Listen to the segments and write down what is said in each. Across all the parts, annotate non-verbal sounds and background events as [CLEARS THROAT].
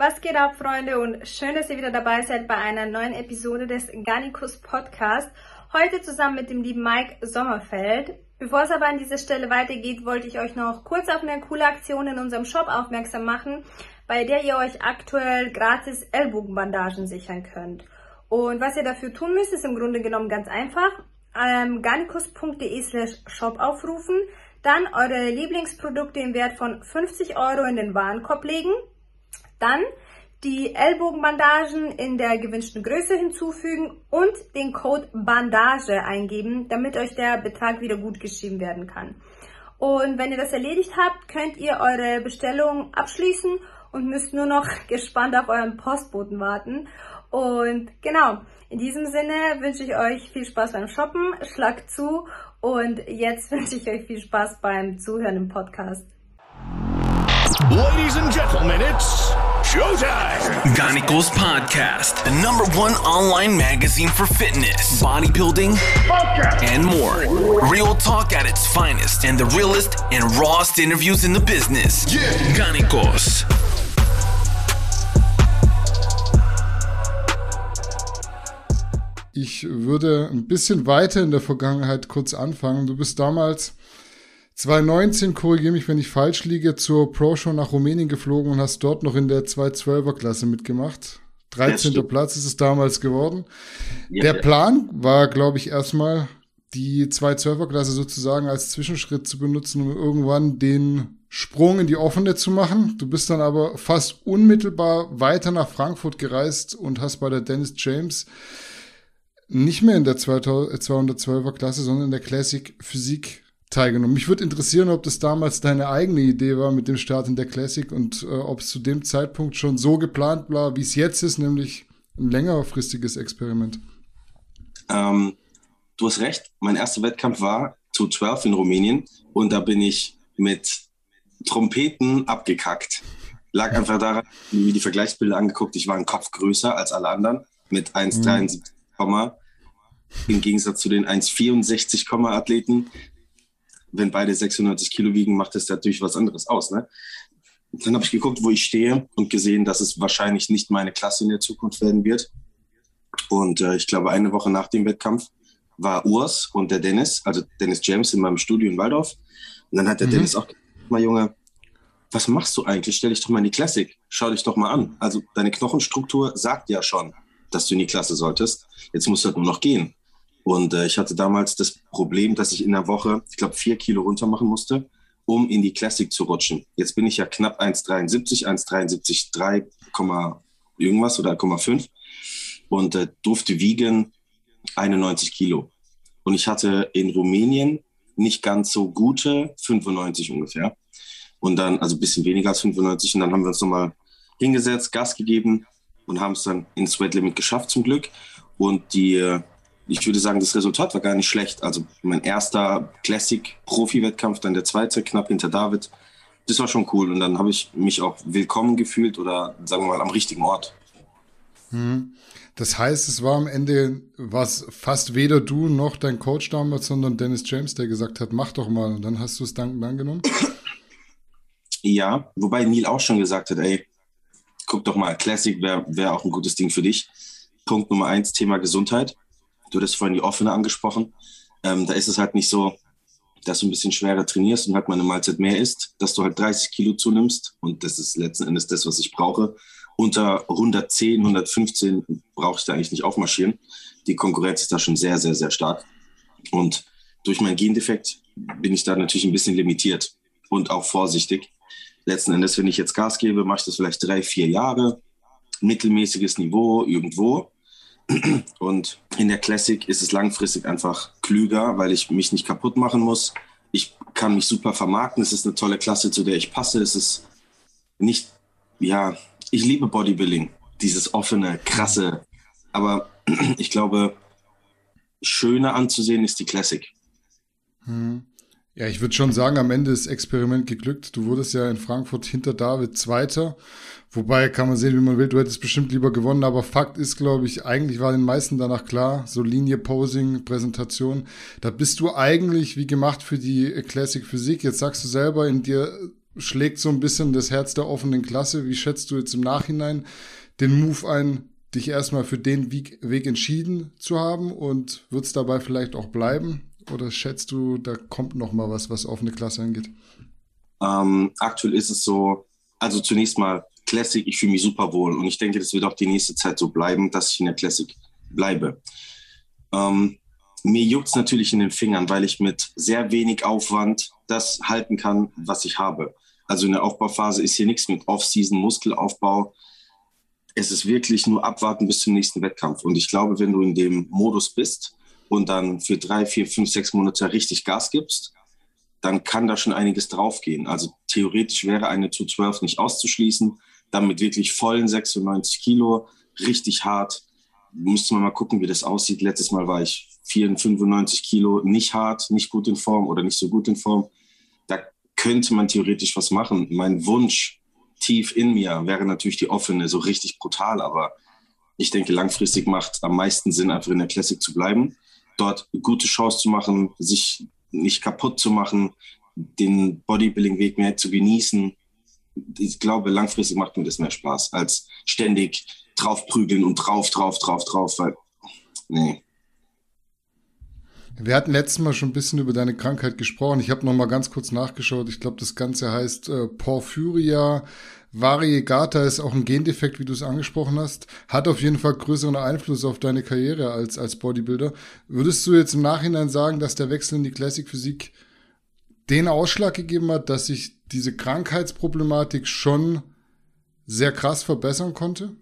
Was geht ab, Freunde? Und schön, dass ihr wieder dabei seid bei einer neuen Episode des Garnicus Podcast. Heute zusammen mit dem lieben Mike Sommerfeld. Bevor es aber an dieser Stelle weitergeht, wollte ich euch noch kurz auf eine coole Aktion in unserem Shop aufmerksam machen, bei der ihr euch aktuell gratis Ellbogenbandagen sichern könnt. Und was ihr dafür tun müsst, ist im Grunde genommen ganz einfach. Ähm, garnicus.de slash shop aufrufen, dann eure Lieblingsprodukte im Wert von 50 Euro in den Warenkorb legen dann die Ellbogenbandagen in der gewünschten Größe hinzufügen und den Code Bandage eingeben, damit euch der Betrag wieder gut geschrieben werden kann. Und wenn ihr das erledigt habt, könnt ihr eure Bestellung abschließen und müsst nur noch [LAUGHS] gespannt auf euren Postboten warten. Und genau, in diesem Sinne wünsche ich euch viel Spaß beim Shoppen, schlag zu und jetzt [LAUGHS] wünsche ich euch viel Spaß beim Zuhören im Podcast. Ladies and gentlemen, it's showtime. Ganicos Podcast, the number one online magazine for fitness, bodybuilding, and more. Real talk at its finest, and the realest and rawest interviews in the business. Yeah. Ganicos. Ich würde ein bisschen weiter in der Vergangenheit kurz anfangen. Du bist damals 2019, korrigiere mich, wenn ich falsch liege, zur Pro-Show nach Rumänien geflogen und hast dort noch in der 212er-Klasse mitgemacht. 13. Platz ist es damals geworden. Ja, der. Plan war, glaube ich, erstmal die 212er-Klasse sozusagen als Zwischenschritt zu benutzen, um irgendwann den Sprung in die offene zu machen. Du bist dann aber fast unmittelbar weiter nach Frankfurt gereist und hast bei der Dennis James nicht mehr in der 212er Klasse, sondern in der Classic Physik teilgenommen. Mich würde interessieren, ob das damals deine eigene Idee war mit dem Start in der Classic und äh, ob es zu dem Zeitpunkt schon so geplant war, wie es jetzt ist, nämlich ein längerfristiges Experiment. Ähm, du hast recht, mein erster Wettkampf war zu 12 in Rumänien und da bin ich mit Trompeten abgekackt. Lag einfach daran, mir die Vergleichsbilder angeguckt, ich war ein Kopf größer als alle anderen mit 1,73, im Gegensatz zu den 1,64, Athleten. Wenn beide 96 Kilo wiegen, macht das natürlich was anderes aus. Ne? Dann habe ich geguckt, wo ich stehe und gesehen, dass es wahrscheinlich nicht meine Klasse in der Zukunft werden wird. Und äh, ich glaube, eine Woche nach dem Wettkampf war Urs und der Dennis, also Dennis James in meinem Studio in Waldorf. Und dann hat der Mhm. Dennis auch gesagt, mal Junge, was machst du eigentlich? Stell dich doch mal in die Classic. Schau dich doch mal an. Also deine Knochenstruktur sagt ja schon, dass du in die Klasse solltest. Jetzt musst du halt nur noch gehen. Und äh, ich hatte damals das Problem, dass ich in der Woche, ich glaube, vier Kilo runter machen musste, um in die Classic zu rutschen. Jetzt bin ich ja knapp 1,73, 1,73, 3, irgendwas oder 1,5 und äh, durfte wiegen 91 Kilo. Und ich hatte in Rumänien nicht ganz so gute 95 ungefähr. Und dann, also ein bisschen weniger als 95. Und dann haben wir uns nochmal hingesetzt, Gas gegeben und haben es dann ins Sweat Limit geschafft zum Glück. Und die, äh, ich würde sagen, das Resultat war gar nicht schlecht. Also mein erster Classic-Profi-Wettkampf, dann der zweite, knapp hinter David. Das war schon cool. Und dann habe ich mich auch willkommen gefühlt oder sagen wir mal am richtigen Ort. Das heißt, es war am Ende was fast weder du noch dein Coach damals, sondern Dennis James, der gesagt hat, mach doch mal. Und dann hast du es dankend angenommen. Ja, wobei Neil auch schon gesagt hat, ey, guck doch mal, Classic wäre wär auch ein gutes Ding für dich. Punkt Nummer eins, Thema Gesundheit. Du hattest vorhin die offene angesprochen. Ähm, da ist es halt nicht so, dass du ein bisschen schwerer trainierst und halt mal eine Mahlzeit mehr isst, dass du halt 30 Kilo zunimmst. Und das ist letzten Endes das, was ich brauche. Unter 110, 115 brauche ich da eigentlich nicht aufmarschieren. Die Konkurrenz ist da schon sehr, sehr, sehr stark. Und durch meinen Gendefekt bin ich da natürlich ein bisschen limitiert und auch vorsichtig. Letzten Endes, wenn ich jetzt Gas gebe, mache ich das vielleicht drei, vier Jahre. Mittelmäßiges Niveau irgendwo. Und in der Classic ist es langfristig einfach klüger, weil ich mich nicht kaputt machen muss. Ich kann mich super vermarkten. Es ist eine tolle Klasse, zu der ich passe. Es ist nicht, ja, ich liebe Bodybuilding. Dieses offene, krasse. Aber [CLEARS THROAT] ich glaube, schöner anzusehen ist die Classic. Ja, ich würde schon sagen, am Ende ist Experiment geglückt. Du wurdest ja in Frankfurt hinter David Zweiter. Wobei kann man sehen, wie man will. Du hättest bestimmt lieber gewonnen. Aber Fakt ist, glaube ich, eigentlich war den meisten danach klar, so Linie, Posing, Präsentation. Da bist du eigentlich wie gemacht für die Classic Physik. Jetzt sagst du selber, in dir schlägt so ein bisschen das Herz der offenen Klasse. Wie schätzt du jetzt im Nachhinein den Move ein, dich erstmal für den Weg entschieden zu haben und wird es dabei vielleicht auch bleiben? Oder schätzt du, da kommt noch mal was, was offene Klasse angeht? Ähm, aktuell ist es so, also zunächst mal Classic, ich fühle mich super wohl und ich denke, das wird auch die nächste Zeit so bleiben, dass ich in der Classic bleibe. Ähm, mir juckt es natürlich in den Fingern, weil ich mit sehr wenig Aufwand das halten kann, was ich habe. Also in der Aufbauphase ist hier nichts mit Off-Season, Muskelaufbau. Es ist wirklich nur abwarten bis zum nächsten Wettkampf. Und ich glaube, wenn du in dem Modus bist und dann für drei, vier, fünf, sechs Monate richtig Gas gibst, dann kann da schon einiges draufgehen. Also theoretisch wäre eine 212 nicht auszuschließen. Dann mit wirklich vollen 96 Kilo, richtig hart. Müsste man mal gucken, wie das aussieht. Letztes Mal war ich 94 Kilo, nicht hart, nicht gut in Form oder nicht so gut in Form. Da könnte man theoretisch was machen. Mein Wunsch tief in mir wäre natürlich die offene, so richtig brutal, aber ich denke, langfristig macht am meisten Sinn, einfach in der Classic zu bleiben, dort gute Chance zu machen, sich nicht kaputt zu machen, den Bodybuilding-Weg mehr zu genießen. Ich glaube, langfristig macht mir das mehr Spaß, als ständig draufprügeln und drauf, drauf, drauf, drauf, weil, nee. Wir hatten letztes Mal schon ein bisschen über deine Krankheit gesprochen. Ich habe noch mal ganz kurz nachgeschaut. Ich glaube, das Ganze heißt äh, Porphyria variegata ist auch ein Gendefekt, wie du es angesprochen hast. Hat auf jeden Fall größeren Einfluss auf deine Karriere als, als Bodybuilder. Würdest du jetzt im Nachhinein sagen, dass der Wechsel in die Classic Physik den Ausschlag gegeben hat, dass sich diese Krankheitsproblematik schon sehr krass verbessern konnte?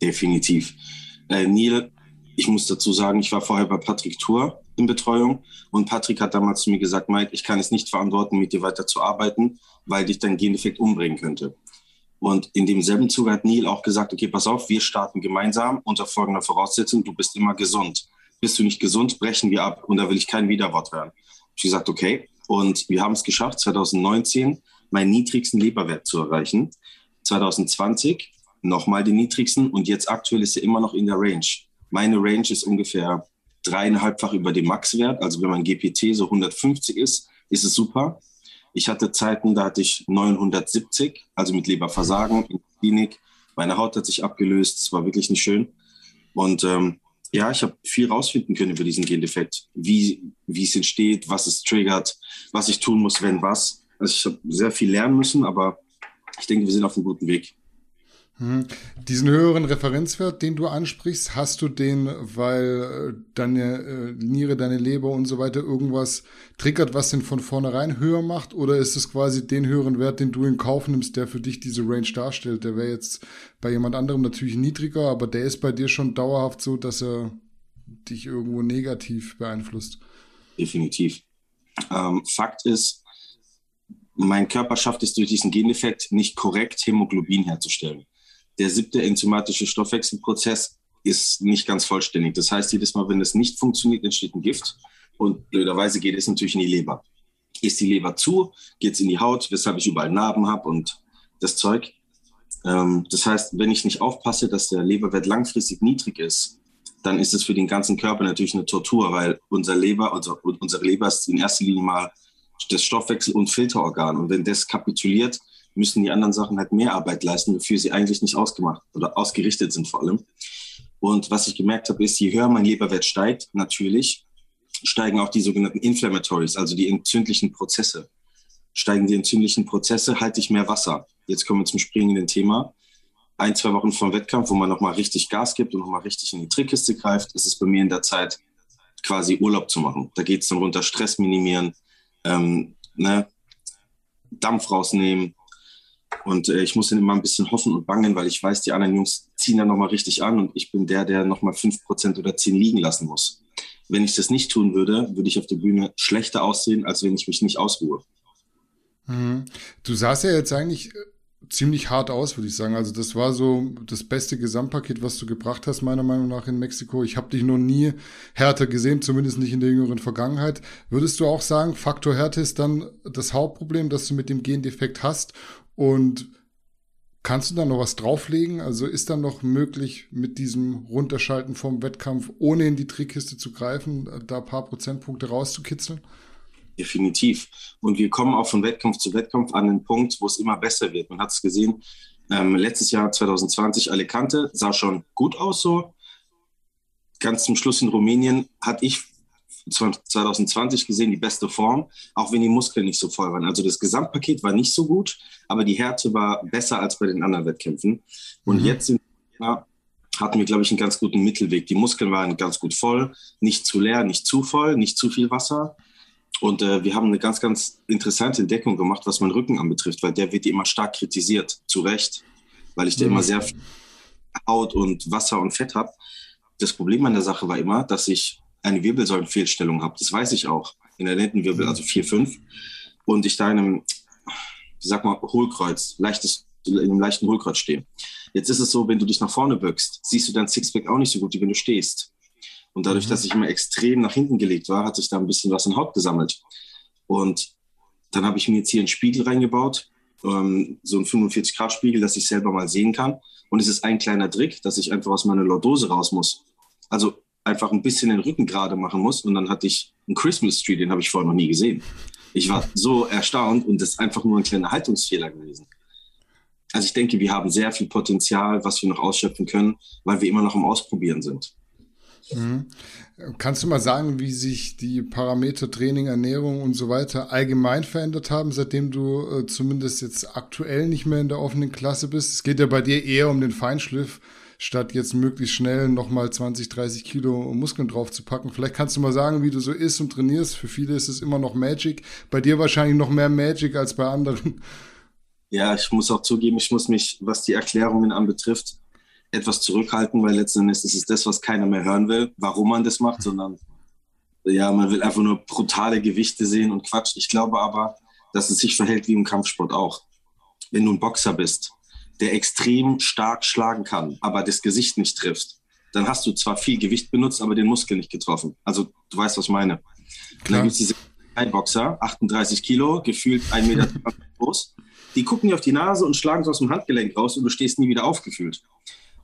Definitiv. Äh, Neil, ich muss dazu sagen, ich war vorher bei Patrick Tour in Betreuung. Und Patrick hat damals zu mir gesagt, Mike, ich kann es nicht verantworten, mit dir weiter zu arbeiten, weil dich dein Gendefekt umbringen könnte. Und in demselben Zuge hat Neil auch gesagt, okay, pass auf, wir starten gemeinsam unter folgender Voraussetzung, du bist immer gesund. Bist du nicht gesund, brechen wir ab und da will ich kein Widerwort hören. Ich gesagt, okay. Und wir haben es geschafft, 2019 meinen niedrigsten Leberwert zu erreichen. 2020 nochmal den niedrigsten und jetzt aktuell ist er immer noch in der Range. Meine Range ist ungefähr dreieinhalbfach über dem Maxwert. Also wenn mein GPT so 150 ist, ist es super. Ich hatte Zeiten, da hatte ich 970, also mit Leberversagen in der Klinik. Meine Haut hat sich abgelöst. Es war wirklich nicht schön. Und ähm, ja, ich habe viel rausfinden können über diesen Gendefekt, wie, wie es entsteht, was es triggert, was ich tun muss, wenn was. Also ich habe sehr viel lernen müssen, aber ich denke, wir sind auf einem guten Weg. Hm. Diesen höheren Referenzwert, den du ansprichst, hast du den, weil äh, deine äh, Niere, deine Leber und so weiter irgendwas triggert, was den von vornherein höher macht? Oder ist es quasi den höheren Wert, den du in Kauf nimmst, der für dich diese Range darstellt? Der wäre jetzt bei jemand anderem natürlich niedriger, aber der ist bei dir schon dauerhaft so, dass er dich irgendwo negativ beeinflusst. Definitiv. Ähm, Fakt ist, mein Körper schafft es durch diesen Gendefekt nicht korrekt, Hämoglobin herzustellen der siebte enzymatische Stoffwechselprozess ist nicht ganz vollständig. Das heißt, jedes Mal, wenn es nicht funktioniert, entsteht ein Gift. Und blöderweise geht es natürlich in die Leber. Ist die Leber zu, geht es in die Haut, weshalb ich überall Narben habe und das Zeug. Ähm, das heißt, wenn ich nicht aufpasse, dass der Leberwert langfristig niedrig ist, dann ist es für den ganzen Körper natürlich eine Tortur, weil unser Leber, unser, unsere Leber ist in erster Linie mal das Stoffwechsel- und Filterorgan. Und wenn das kapituliert, müssen die anderen Sachen halt mehr Arbeit leisten, wofür sie eigentlich nicht ausgemacht oder ausgerichtet sind vor allem. Und was ich gemerkt habe, ist, je höher mein Leberwert steigt, natürlich, steigen auch die sogenannten Inflammatories, also die entzündlichen Prozesse. Steigen die entzündlichen Prozesse, halte ich mehr Wasser. Jetzt kommen wir zum springenden Thema. Ein, zwei Wochen vor dem Wettkampf, wo man nochmal richtig Gas gibt und nochmal richtig in die Trickkiste greift, ist es bei mir in der Zeit, quasi Urlaub zu machen. Da geht es dann runter, Stress minimieren, ähm, ne, Dampf rausnehmen, und äh, ich muss dann immer ein bisschen hoffen und bangen, weil ich weiß, die anderen Jungs ziehen dann nochmal richtig an und ich bin der, der nochmal 5% oder 10 liegen lassen muss. Wenn ich das nicht tun würde, würde ich auf der Bühne schlechter aussehen, als wenn ich mich nicht ausruhe. Mhm. Du sahst ja jetzt eigentlich äh, ziemlich hart aus, würde ich sagen. Also das war so das beste Gesamtpaket, was du gebracht hast, meiner Meinung nach in Mexiko. Ich habe dich noch nie härter gesehen, zumindest nicht in der jüngeren Vergangenheit. Würdest du auch sagen, Faktor Härte ist dann das Hauptproblem, das du mit dem Gendefekt hast? Und kannst du da noch was drauflegen? Also ist dann noch möglich, mit diesem Runterschalten vom Wettkampf, ohne in die Trickkiste zu greifen, da ein paar Prozentpunkte rauszukitzeln? Definitiv. Und wir kommen auch von Wettkampf zu Wettkampf an den Punkt, wo es immer besser wird. Man hat es gesehen, ähm, letztes Jahr 2020 Alicante sah schon gut aus so. Ganz zum Schluss in Rumänien hatte ich 2020 gesehen die beste Form, auch wenn die Muskeln nicht so voll waren. Also das Gesamtpaket war nicht so gut, aber die Härte war besser als bei den anderen Wettkämpfen. Und mhm. jetzt ja, hatten wir, glaube ich, einen ganz guten Mittelweg. Die Muskeln waren ganz gut voll, nicht zu leer, nicht zu voll, nicht zu viel Wasser. Und äh, wir haben eine ganz, ganz interessante Entdeckung gemacht, was meinen Rücken anbetrifft, weil der wird immer stark kritisiert, zu Recht, weil ich da mhm. immer sehr viel Haut und Wasser und Fett habe. Das Problem an der Sache war immer, dass ich eine Wirbelsäulenfehlstellung habe. Das weiß ich auch. In der Lendenwirbel, also 4, 5. Und ich da in einem, ich sag mal, Hohlkreuz, leichtes, in einem leichten Hohlkreuz stehe. Jetzt ist es so, wenn du dich nach vorne bückst, siehst du dein Sixpack auch nicht so gut, wie wenn du stehst. Und dadurch, mhm. dass ich immer extrem nach hinten gelegt war, hat sich da ein bisschen was in Haut gesammelt. Und dann habe ich mir jetzt hier einen Spiegel reingebaut, ähm, so einen 45-Grad-Spiegel, dass ich selber mal sehen kann. Und es ist ein kleiner Trick, dass ich einfach aus meiner Lordose raus muss. Also einfach ein bisschen den Rücken gerade machen muss. Und dann hatte ich einen Christmas Tree, den habe ich vorher noch nie gesehen. Ich war so erstaunt und das ist einfach nur ein kleiner Haltungsfehler gewesen. Also ich denke, wir haben sehr viel Potenzial, was wir noch ausschöpfen können, weil wir immer noch am Ausprobieren sind. Mhm. Kannst du mal sagen, wie sich die Parameter Training, Ernährung und so weiter allgemein verändert haben, seitdem du äh, zumindest jetzt aktuell nicht mehr in der offenen Klasse bist? Es geht ja bei dir eher um den Feinschliff statt jetzt möglichst schnell nochmal 20, 30 Kilo Muskeln drauf zu packen. Vielleicht kannst du mal sagen, wie du so isst und trainierst. Für viele ist es immer noch Magic. Bei dir wahrscheinlich noch mehr Magic als bei anderen. Ja, ich muss auch zugeben, ich muss mich, was die Erklärungen anbetrifft, etwas zurückhalten, weil letzten Endes ist es das, was keiner mehr hören will, warum man das macht, sondern ja, man will einfach nur brutale Gewichte sehen und Quatsch. Ich glaube aber, dass es sich verhält wie im Kampfsport auch. Wenn du ein Boxer bist, der extrem stark schlagen kann, aber das Gesicht nicht trifft, dann hast du zwar viel Gewicht benutzt, aber den Muskel nicht getroffen. Also du weißt, was ich meine. Dann gibt es diese Boxer, 38 Kilo, gefühlt 1,20 Meter [LAUGHS] groß. Die gucken dir auf die Nase und schlagen es aus dem Handgelenk raus und du stehst nie wieder aufgefühlt.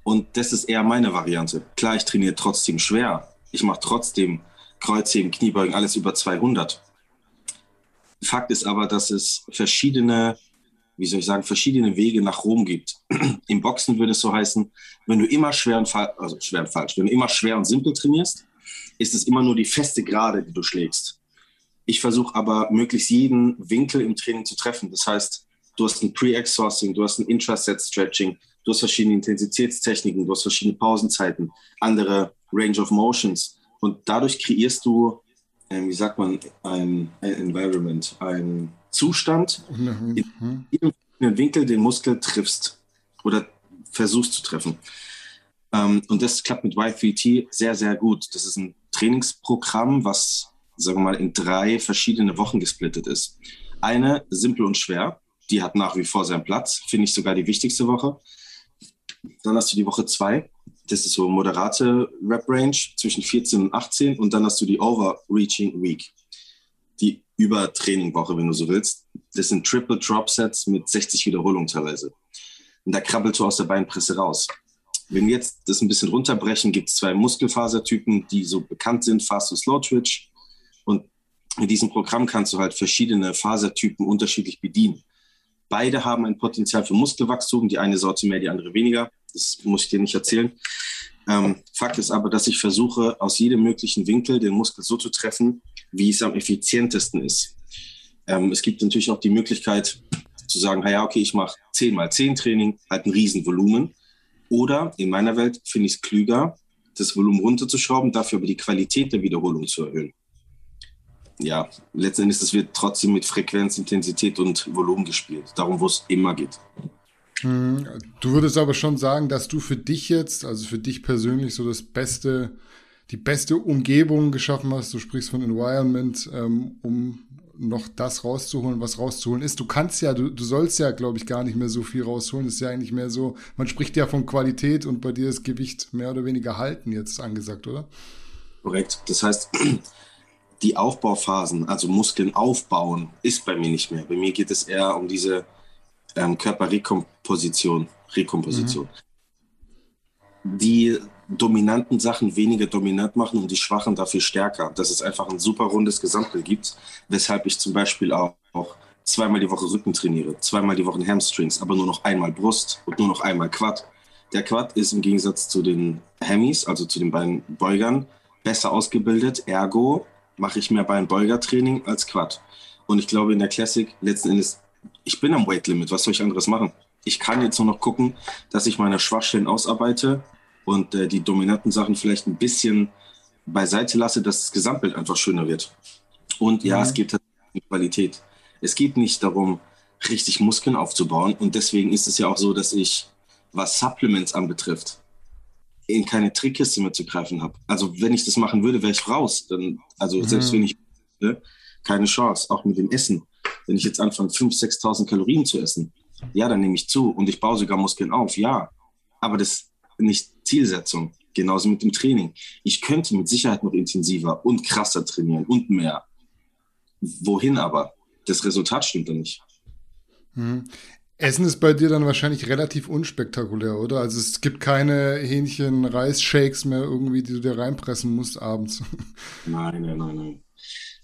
Und das ist eher meine Variante. Klar, ich trainiere trotzdem schwer. Ich mache trotzdem Kreuzheben, Kniebeugen, alles über 200. Fakt ist aber, dass es verschiedene wie soll ich sagen, verschiedene Wege nach Rom gibt. Im Boxen würde es so heißen, wenn du immer schwer und, also schwer und falsch, wenn du immer schwer und simpel trainierst, ist es immer nur die feste Gerade, die du schlägst. Ich versuche aber möglichst jeden Winkel im Training zu treffen. Das heißt, du hast ein Pre-Exhausting, du hast ein Intraset-Stretching, du hast verschiedene Intensitätstechniken, du hast verschiedene Pausenzeiten, andere Range of Motions. Und dadurch kreierst du, äh, wie sagt man, ein, ein Environment, ein Zustand, in jedem Winkel den Muskel triffst oder versuchst zu treffen. Ähm, und das klappt mit Y3T sehr, sehr gut. Das ist ein Trainingsprogramm, was, sagen wir mal, in drei verschiedene Wochen gesplittet ist. Eine, simpel und schwer, die hat nach wie vor seinen Platz, finde ich sogar die wichtigste Woche. Dann hast du die Woche zwei, das ist so moderate Rep-Range zwischen 14 und 18 und dann hast du die Overreaching Week die Übertrainingwoche, wenn du so willst. Das sind Triple Drop Sets mit 60 Wiederholungen teilweise. Und da krabbelst du aus der Beinpresse raus. Wenn wir jetzt das ein bisschen runterbrechen, gibt es zwei Muskelfasertypen, die so bekannt sind, Fast und Slow Twitch. Und in diesem Programm kannst du halt verschiedene Fasertypen unterschiedlich bedienen. Beide haben ein Potenzial für Muskelwachstum, die eine Sorte mehr, die andere weniger. Das muss ich dir nicht erzählen. Ähm, Fakt ist aber, dass ich versuche, aus jedem möglichen Winkel den Muskel so zu treffen, wie es am effizientesten ist. Ähm, es gibt natürlich auch die Möglichkeit zu sagen, ja, okay, ich mache 10 mal 10 Training, halt ein Riesenvolumen. Oder in meiner Welt finde ich es klüger, das Volumen runterzuschrauben, dafür aber die Qualität der Wiederholung zu erhöhen. Ja, letztendlich, das wird trotzdem mit Frequenz, Intensität und Volumen gespielt. Darum, wo es immer geht. Hm, du würdest aber schon sagen, dass du für dich jetzt, also für dich persönlich, so das beste, die beste Umgebung geschaffen hast. Du sprichst von Environment, ähm, um noch das rauszuholen, was rauszuholen ist. Du kannst ja, du, du sollst ja, glaube ich, gar nicht mehr so viel rausholen. Das ist ja eigentlich mehr so, man spricht ja von Qualität und bei dir ist Gewicht mehr oder weniger halten jetzt angesagt, oder? Korrekt. Das heißt, [CLEARS THROAT] die Aufbauphasen, also Muskeln aufbauen, ist bei mir nicht mehr. Bei mir geht es eher um diese ähm, Körperrekomposition. Rekomposition. die dominanten Sachen weniger dominant machen und die schwachen dafür stärker. Dass es einfach ein super rundes Gesamtbild gibt, weshalb ich zum Beispiel auch, auch zweimal die Woche Rücken trainiere, zweimal die Woche Hamstrings, aber nur noch einmal Brust und nur noch einmal Quad. Der Quad ist im Gegensatz zu den Hemis, also zu den beiden Beugern, besser ausgebildet. Ergo mache ich mehr Beinbeugertraining als Quad. Und ich glaube, in der Classic letzten Endes, ich bin am Weight Limit. Was soll ich anderes machen? Ich kann jetzt nur noch gucken, dass ich meine Schwachstellen ausarbeite und äh, die dominanten Sachen vielleicht ein bisschen beiseite lasse, dass das Gesamtbild einfach schöner wird. Und ja, mhm. es geht um Qualität. Es geht nicht darum, richtig Muskeln aufzubauen. Und deswegen ist es ja auch so, dass ich, was Supplements anbetrifft, in keine Trickkiste mehr zu greifen habe. Also wenn ich das machen würde, wäre ich raus. Dann, also mhm. selbst wenn ich ne, keine Chance, auch mit dem Essen. Wenn ich jetzt anfange, 5.000, 6.000 Kalorien zu essen, ja, dann nehme ich zu und ich baue sogar Muskeln auf, ja. Aber das ist nicht Zielsetzung. Genauso mit dem Training. Ich könnte mit Sicherheit noch intensiver und krasser trainieren und mehr. Wohin aber? Das Resultat stimmt dann nicht. Mhm. Essen ist bei dir dann wahrscheinlich relativ unspektakulär, oder? Also es gibt keine Hähnchen-Reis-Shakes mehr irgendwie, die du dir reinpressen musst abends. [LAUGHS] Nein, nein, nein, nein.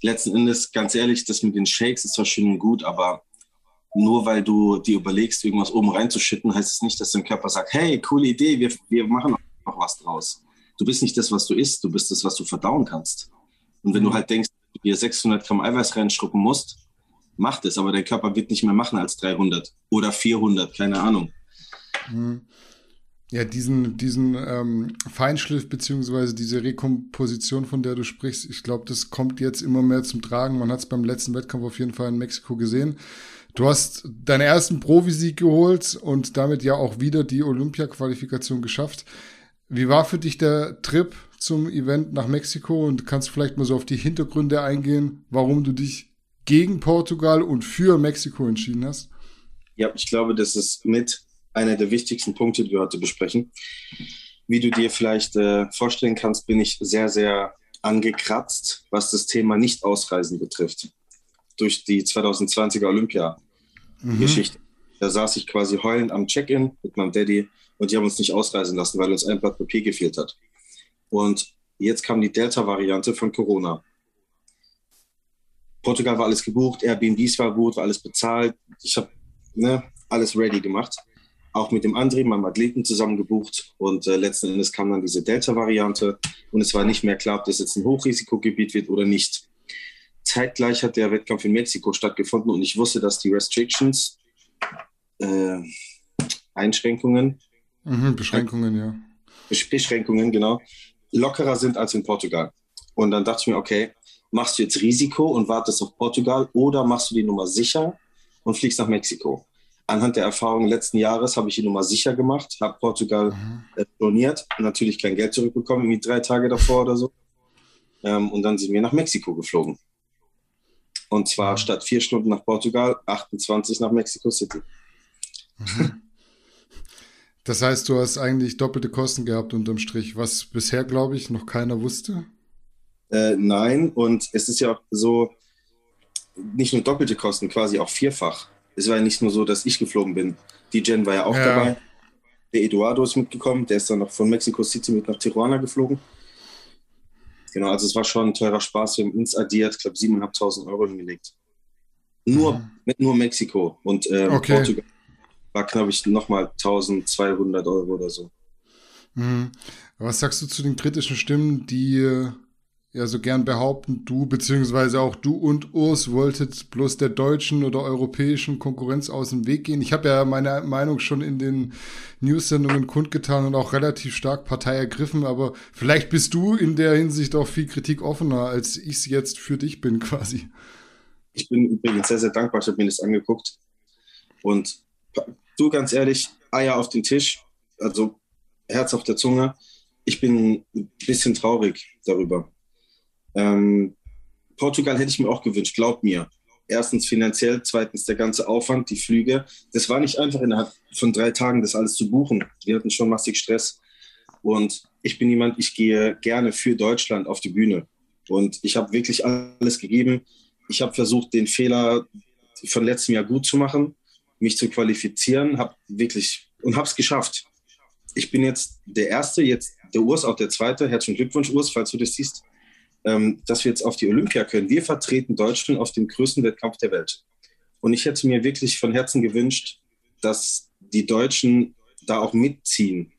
Letzten Endes, ganz ehrlich, das mit den Shakes ist zwar schön und gut, aber nur weil du dir überlegst, irgendwas oben reinzuschütten, heißt es nicht, dass dein Körper sagt, hey, coole Idee, wir, wir machen noch was draus. Du bist nicht das, was du isst, du bist das, was du verdauen kannst. Und wenn mhm. du halt denkst, du dir 600 Gramm Eiweiß reinschruppen musst, mach das, aber dein Körper wird nicht mehr machen als 300 oder 400, keine Ahnung. Mhm. Ja, diesen, diesen ähm, Feinschliff beziehungsweise diese Rekomposition, von der du sprichst, ich glaube, das kommt jetzt immer mehr zum Tragen. Man hat es beim letzten Wettkampf auf jeden Fall in Mexiko gesehen. Du hast deinen ersten Profisieg geholt und damit ja auch wieder die Olympia-Qualifikation geschafft. Wie war für dich der Trip zum Event nach Mexiko und kannst vielleicht mal so auf die Hintergründe eingehen, warum du dich gegen Portugal und für Mexiko entschieden hast? Ja, ich glaube, das ist mit einer der wichtigsten Punkte, die wir heute besprechen. Wie du dir vielleicht äh, vorstellen kannst, bin ich sehr, sehr angekratzt, was das Thema Nicht-Ausreisen betrifft. Durch die 2020er Olympia-Geschichte. Mhm. Da saß ich quasi heulend am Check-in mit meinem Daddy und die haben uns nicht ausreisen lassen, weil uns ein Blatt Papier gefehlt hat. Und jetzt kam die Delta-Variante von Corona. Portugal war alles gebucht, Airbnbs war gut, war alles bezahlt. Ich habe ne, alles ready gemacht. Auch mit dem André, meinem Athleten, zusammen gebucht. Und äh, letzten Endes kam dann diese Delta-Variante. Und es war nicht mehr klar, ob das jetzt ein Hochrisikogebiet wird oder nicht. Zeitgleich hat der Wettkampf in Mexiko stattgefunden und ich wusste, dass die Restrictions, äh, Einschränkungen, mhm, Beschränkungen, ja. Beschränkungen, genau, lockerer sind als in Portugal. Und dann dachte ich mir, okay, machst du jetzt Risiko und wartest auf Portugal oder machst du die Nummer sicher und fliegst nach Mexiko? Anhand der Erfahrungen letzten Jahres habe ich die Nummer sicher gemacht, habe Portugal mhm. storniert, natürlich kein Geld zurückbekommen, irgendwie drei Tage davor oder so. Ähm, und dann sind wir nach Mexiko geflogen. Und zwar mhm. statt vier Stunden nach Portugal, 28 nach Mexico City. Mhm. Das heißt, du hast eigentlich doppelte Kosten gehabt unterm Strich, was bisher, glaube ich, noch keiner wusste. Äh, nein, und es ist ja so, nicht nur doppelte Kosten, quasi auch vierfach. Es war ja nicht nur so, dass ich geflogen bin. Die Jen war ja auch ja. dabei. Der Eduardo ist mitgekommen, der ist dann noch von Mexico City mit nach Tijuana geflogen. Genau, also es war schon ein teurer Spaß. Wir haben uns addiert, ich glaube, 7.500 Euro hingelegt. Nur, mhm. nur Mexiko und ähm, okay. Portugal war, glaube ich, nochmal 1.200 Euro oder so. Mhm. Was sagst du zu den kritischen Stimmen, die ja so gern behaupten, du beziehungsweise auch du und Urs wolltet bloß der deutschen oder europäischen Konkurrenz aus dem Weg gehen. Ich habe ja meine Meinung schon in den News-Sendungen kundgetan und auch relativ stark Partei ergriffen, aber vielleicht bist du in der Hinsicht auch viel Kritik offener, als ich es jetzt für dich bin [LAUGHS] quasi. Ich bin übrigens sehr, sehr dankbar, ich habe mir das angeguckt und du ganz ehrlich, Eier auf den Tisch, also Herz auf der Zunge. Ich bin ein bisschen traurig darüber ähm, Portugal hätte ich mir auch gewünscht, glaub mir. Erstens finanziell, zweitens der ganze Aufwand, die Flüge. Das war nicht einfach innerhalb von drei Tagen, das alles zu buchen. Wir hatten schon massig Stress. Und ich bin jemand, ich gehe gerne für Deutschland auf die Bühne. Und ich habe wirklich alles gegeben. Ich habe versucht, den Fehler von letztem Jahr gut zu machen, mich zu qualifizieren, habe wirklich und habe es geschafft. ich bin jetzt der Erste, jetzt der Urs auch der Zweite. Herzlichen Glückwunsch, Urs, falls du das siehst, dass wir jetzt auf die Olympia können. Wir vertreten Deutschland auf dem größten Wettkampf der Welt. Und ich hätte mir wirklich von Herzen gewünscht, dass die Deutschen da auch mitziehen.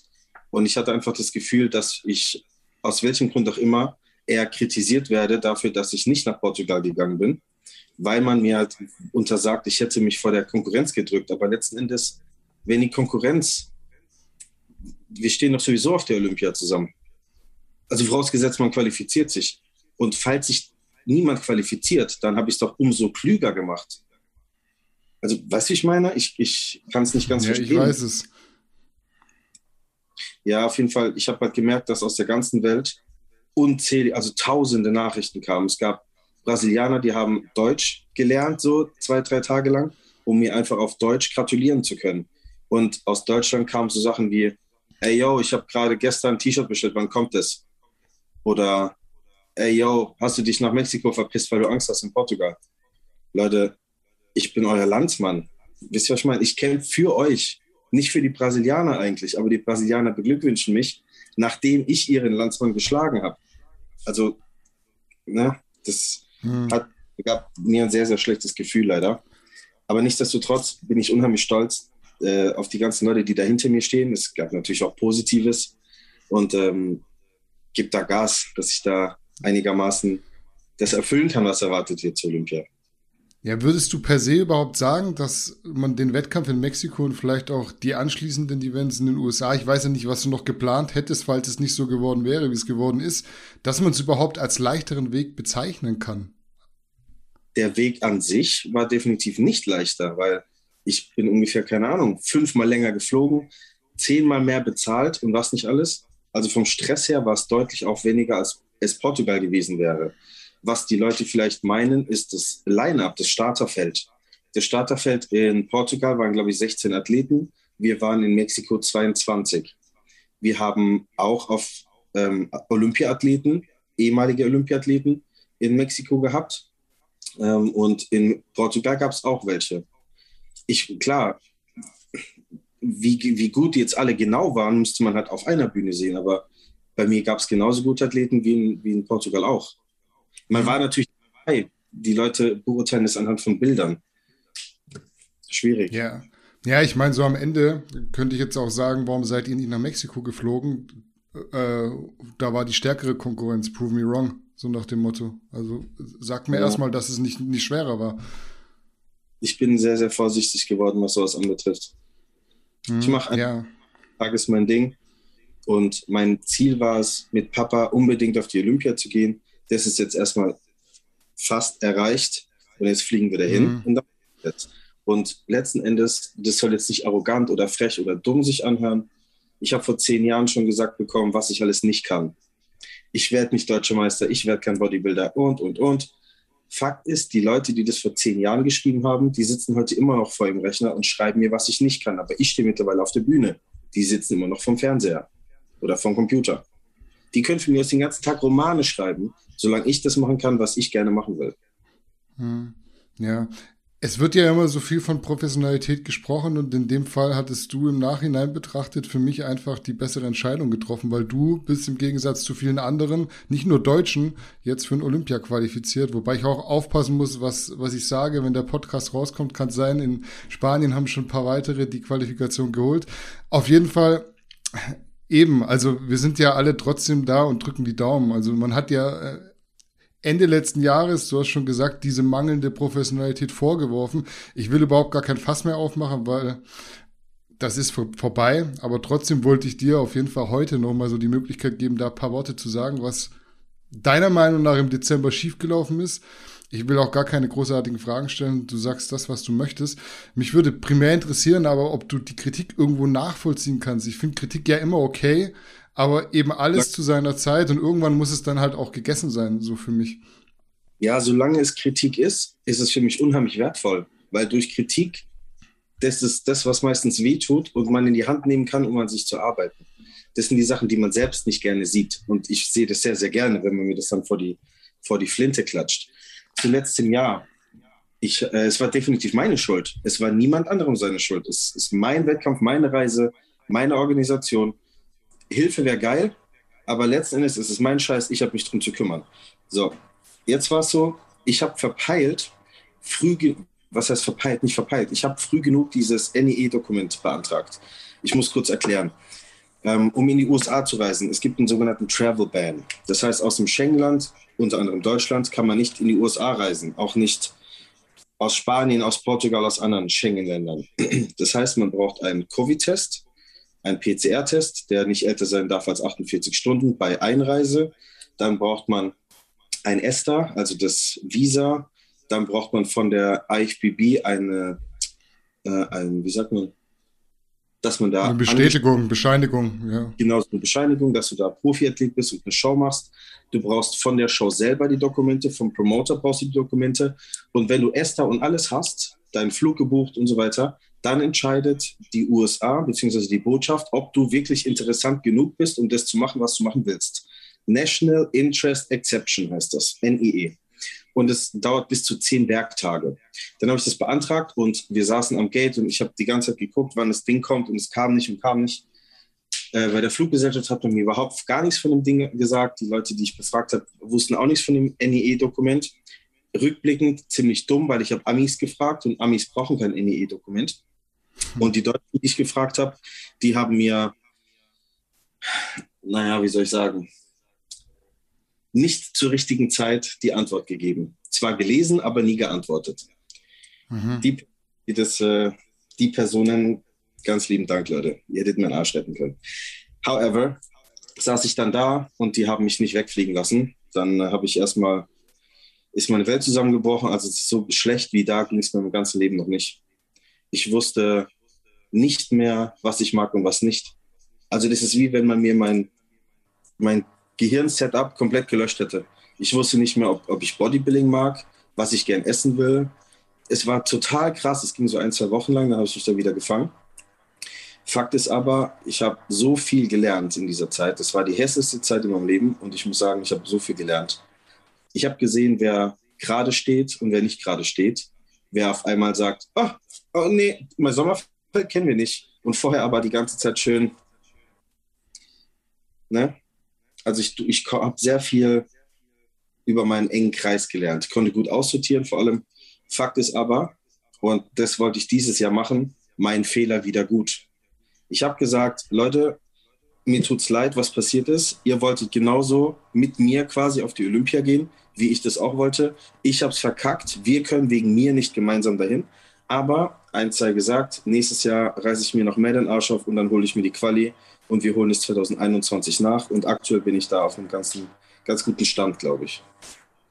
Und ich hatte einfach das Gefühl, dass ich aus welchem Grund auch immer eher kritisiert werde dafür, dass ich nicht nach Portugal gegangen bin, weil man mir halt untersagt, ich hätte mich vor der Konkurrenz gedrückt. Aber letzten Endes, wenn die Konkurrenz, wir stehen doch sowieso auf der Olympia zusammen. Also vorausgesetzt, man qualifiziert sich. Und falls sich niemand qualifiziert, dann habe ich es doch umso klüger gemacht. Also, weißt du, ich meine? Ich, ich kann es nicht ganz ja, verstehen. Ich weiß es. Ja, auf jeden Fall. Ich habe halt gemerkt, dass aus der ganzen Welt unzählige, also tausende Nachrichten kamen. Es gab Brasilianer, die haben Deutsch gelernt, so zwei, drei Tage lang, um mir einfach auf Deutsch gratulieren zu können. Und aus Deutschland kamen so Sachen wie, ey yo, ich habe gerade gestern ein T-Shirt bestellt, wann kommt es? Oder, ey yo, hast du dich nach Mexiko verpisst, weil du Angst hast in Portugal? Leute, ich bin euer Landsmann. Wisst ihr, was ich meine? Ich kämpfe für euch, nicht für die Brasilianer eigentlich, aber die Brasilianer beglückwünschen mich, nachdem ich ihren Landsmann geschlagen habe. Also, ne, das hm. hat, gab mir ein sehr, sehr schlechtes Gefühl leider. Aber nichtsdestotrotz bin ich unheimlich stolz äh, auf die ganzen Leute, die da hinter mir stehen. Es gab natürlich auch Positives und ähm, gibt da Gas, dass ich da einigermaßen das erfüllen kann, was erwartet wird zur Olympia. Ja, würdest du per se überhaupt sagen, dass man den Wettkampf in Mexiko und vielleicht auch die anschließenden Events in den USA, ich weiß ja nicht, was du noch geplant hättest, falls es nicht so geworden wäre, wie es geworden ist, dass man es überhaupt als leichteren Weg bezeichnen kann? Der Weg an sich war definitiv nicht leichter, weil ich bin ungefähr, keine Ahnung, fünfmal länger geflogen, zehnmal mehr bezahlt und was nicht alles. Also vom Stress her war es deutlich auch weniger, als es Portugal gewesen wäre was die Leute vielleicht meinen, ist das Line-up, das Starterfeld. Das Starterfeld in Portugal waren, glaube ich, 16 Athleten. Wir waren in Mexiko 22. Wir haben auch auf ähm, Olympiathleten, ehemalige Olympiathleten in Mexiko gehabt. Ähm, und in Portugal gab es auch welche. Ich, klar, wie, wie gut die jetzt alle genau waren, müsste man halt auf einer Bühne sehen. Aber bei mir gab es genauso gute Athleten wie in, wie in Portugal auch. Man war natürlich dabei. Die Leute beurteilen es anhand von Bildern. Schwierig. Ja. Ja, ich meine, so am Ende könnte ich jetzt auch sagen, warum seid ihr nicht nach Mexiko geflogen? Äh, da war die stärkere Konkurrenz, prove me wrong, so nach dem Motto. Also sag mir ja. erstmal, dass es nicht, nicht schwerer war. Ich bin sehr, sehr vorsichtig geworden, was sowas anbetrifft. Hm, ich mache ja. Tag ist mein Ding. Und mein Ziel war es, mit Papa unbedingt auf die Olympia zu gehen das ist jetzt erstmal fast erreicht und jetzt fliegen wir dahin. Mhm. Und letzten Endes, das soll jetzt nicht arrogant oder frech oder dumm sich anhören. Ich habe vor zehn Jahren schon gesagt bekommen, was ich alles nicht kann. Ich werde nicht deutscher Meister, ich werde kein Bodybuilder und, und, und. Fakt ist, die Leute, die das vor zehn Jahren geschrieben haben, die sitzen heute immer noch vor dem Rechner und schreiben mir, was ich nicht kann. Aber ich stehe mittlerweile auf der Bühne. Die sitzen immer noch vom Fernseher oder vom Computer. Die können für mich aus den ganzen Tag Romane schreiben, solange ich das machen kann, was ich gerne machen will. Hm. Ja, es wird ja immer so viel von Professionalität gesprochen und in dem Fall hattest du im Nachhinein betrachtet für mich einfach die bessere Entscheidung getroffen, weil du bist im Gegensatz zu vielen anderen, nicht nur Deutschen, jetzt für ein Olympia qualifiziert, wobei ich auch aufpassen muss, was, was ich sage, wenn der Podcast rauskommt, kann es sein, in Spanien haben schon ein paar weitere die Qualifikation geholt. Auf jeden Fall, Eben, also wir sind ja alle trotzdem da und drücken die Daumen. Also man hat ja äh, Ende letzten Jahres, du hast schon gesagt, diese mangelnde Professionalität vorgeworfen. Ich will überhaupt gar kein Fass mehr aufmachen, weil das ist vor, vorbei. Aber trotzdem wollte ich dir auf jeden Fall heute nochmal so die Möglichkeit geben, da ein paar Worte zu sagen, was deiner Meinung nach im Dezember schiefgelaufen ist. Ich will auch gar keine großartigen Fragen stellen. Du sagst das, was du möchtest. Mich würde primär interessieren, aber ob du die Kritik irgendwo nachvollziehen kannst. Ich finde Kritik ja immer okay, aber eben alles ja. zu seiner Zeit und irgendwann muss es dann halt auch gegessen sein, so für mich. Ja, solange es Kritik ist, ist es für mich unheimlich wertvoll, weil durch Kritik, das ist das, was meistens wehtut und man in die Hand nehmen kann, um an sich zu arbeiten. Das sind die Sachen, die man selbst nicht gerne sieht. Und ich sehe das sehr, sehr gerne, wenn man mir das dann vor die, vor die Flinte klatscht zuletzt im Jahr. Ich, äh, es war definitiv meine Schuld. Es war niemand anderem seine Schuld. Es ist mein Wettkampf, meine Reise, meine Organisation. Hilfe wäre geil, aber letzten Endes ist es mein Scheiß, ich habe mich drum zu kümmern. So, jetzt war es so, ich habe verpeilt, früh, was heißt verpeilt, nicht verpeilt, ich habe früh genug dieses NEE-Dokument beantragt. Ich muss kurz erklären. Ähm, um in die USA zu reisen, es gibt einen sogenannten Travel Ban. Das heißt, aus dem Schengenland, unter anderem Deutschland, kann man nicht in die USA reisen, auch nicht aus Spanien, aus Portugal, aus anderen Schengen-Ländern. [CLEARS THROAT] Das heißt, man braucht einen Covid-Test, einen PCR-Test, der nicht älter sein darf als 48 Stunden bei Einreise. Dann braucht man ein ESTA, also das Visa. Dann braucht man von der IFBB eine, äh, ein, wie sagt man, dass man da. Eine Bestätigung, Bescheinigung, ja. Genau, eine Bescheinigung, dass du da Profiathlet bist und eine Show machst. Du brauchst von der Show selber die Dokumente, vom Promoter brauchst du die Dokumente. Und wenn du ESTA und alles hast, deinen Flug gebucht und so weiter, dann entscheidet die USA bzw. die Botschaft, ob du wirklich interessant genug bist, um das zu machen, was du machen willst. National Interest Exception heißt das, NIE und es dauert bis zu zehn Werktage. Dann habe ich das beantragt und wir saßen am Gate und ich habe die ganze Zeit geguckt, wann das Ding kommt und es kam nicht und kam nicht. Äh, bei der Fluggesellschaft hat man mir überhaupt gar nichts von dem Ding gesagt. Die Leute, die ich befragt habe, wussten auch nichts von dem NEE-Dokument. Rückblickend ziemlich dumm, weil ich habe Amis gefragt und Amis brauchen kein NEE-Dokument. Und die Deutschen, die ich gefragt habe, die haben mir, naja, wie soll ich sagen, nicht zur richtigen Zeit die Antwort gegeben. Zwar gelesen, aber nie geantwortet. Mhm. Die, die, das, äh, die Personen, ganz lieben Dank, Leute. Ihr hättet meinen Arsch retten können. However, saß ich dann da und die haben mich nicht wegfliegen lassen. Dann äh, habe ich erstmal, ist meine Welt zusammengebrochen. Also so schlecht wie da ging es mir im ganzen Leben noch nicht. Ich wusste nicht mehr, was ich mag und was nicht. Also das ist wie wenn man mir mein, mein Gehirn-Setup komplett gelöscht hätte. Ich wusste nicht mehr, ob, ob ich Bodybuilding mag, was ich gern essen will. Es war total krass. Es ging so ein, zwei Wochen lang, dann habe ich mich da wieder gefangen. Fakt ist aber, ich habe so viel gelernt in dieser Zeit. Das war die hässlichste Zeit in meinem Leben und ich muss sagen, ich habe so viel gelernt. Ich habe gesehen, wer gerade steht und wer nicht gerade steht. Wer auf einmal sagt, oh, oh nee, mein Sommerfeld kennen wir nicht. Und vorher aber die ganze Zeit schön, ne? Also ich, ich habe sehr viel über meinen engen Kreis gelernt. Ich konnte gut aussortieren, vor allem. Fakt ist aber, und das wollte ich dieses Jahr machen, mein Fehler wieder gut. Ich habe gesagt, Leute, mir tut's leid, was passiert ist. Ihr wolltet genauso mit mir quasi auf die Olympia gehen, wie ich das auch wollte. Ich habe es verkackt. Wir können wegen mir nicht gemeinsam dahin. Aber eins sei gesagt, nächstes Jahr reiße ich mir noch mehr den Arsch auf und dann hole ich mir die Quali und wir holen es 2021 nach. Und aktuell bin ich da auf einem ganzen, ganz guten Stand, glaube ich.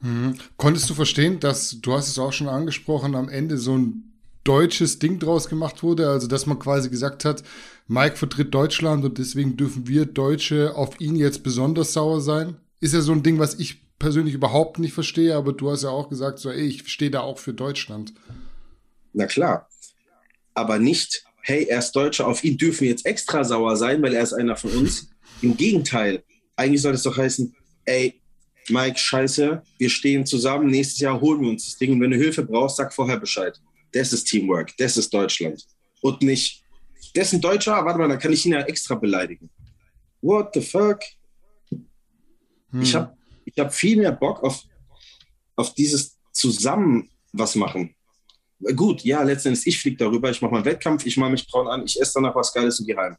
Mhm. Konntest du verstehen, dass, du hast es auch schon angesprochen, am Ende so ein deutsches Ding draus gemacht wurde? Also, dass man quasi gesagt hat, Mike vertritt Deutschland und deswegen dürfen wir Deutsche auf ihn jetzt besonders sauer sein? Ist ja so ein Ding, was ich persönlich überhaupt nicht verstehe, aber du hast ja auch gesagt, so, ey, ich stehe da auch für Deutschland. Na klar. Aber nicht, hey, er ist Deutscher, auf ihn dürfen wir jetzt extra sauer sein, weil er ist einer von uns. Im Gegenteil, eigentlich soll es doch heißen, ey, Mike, scheiße, wir stehen zusammen, nächstes Jahr holen wir uns das Ding und wenn du Hilfe brauchst, sag vorher Bescheid. Das ist Teamwork, das ist Deutschland. Und nicht, das ist ein Deutscher, warte mal, dann kann ich ihn ja extra beleidigen. What the fuck? Hm. Ich habe ich hab viel mehr Bock auf, auf dieses Zusammen was machen. Gut, ja, letztendlich, ich fliege darüber, ich mache meinen Wettkampf, ich mache mich braun an, ich esse danach was Geiles und gehe heim.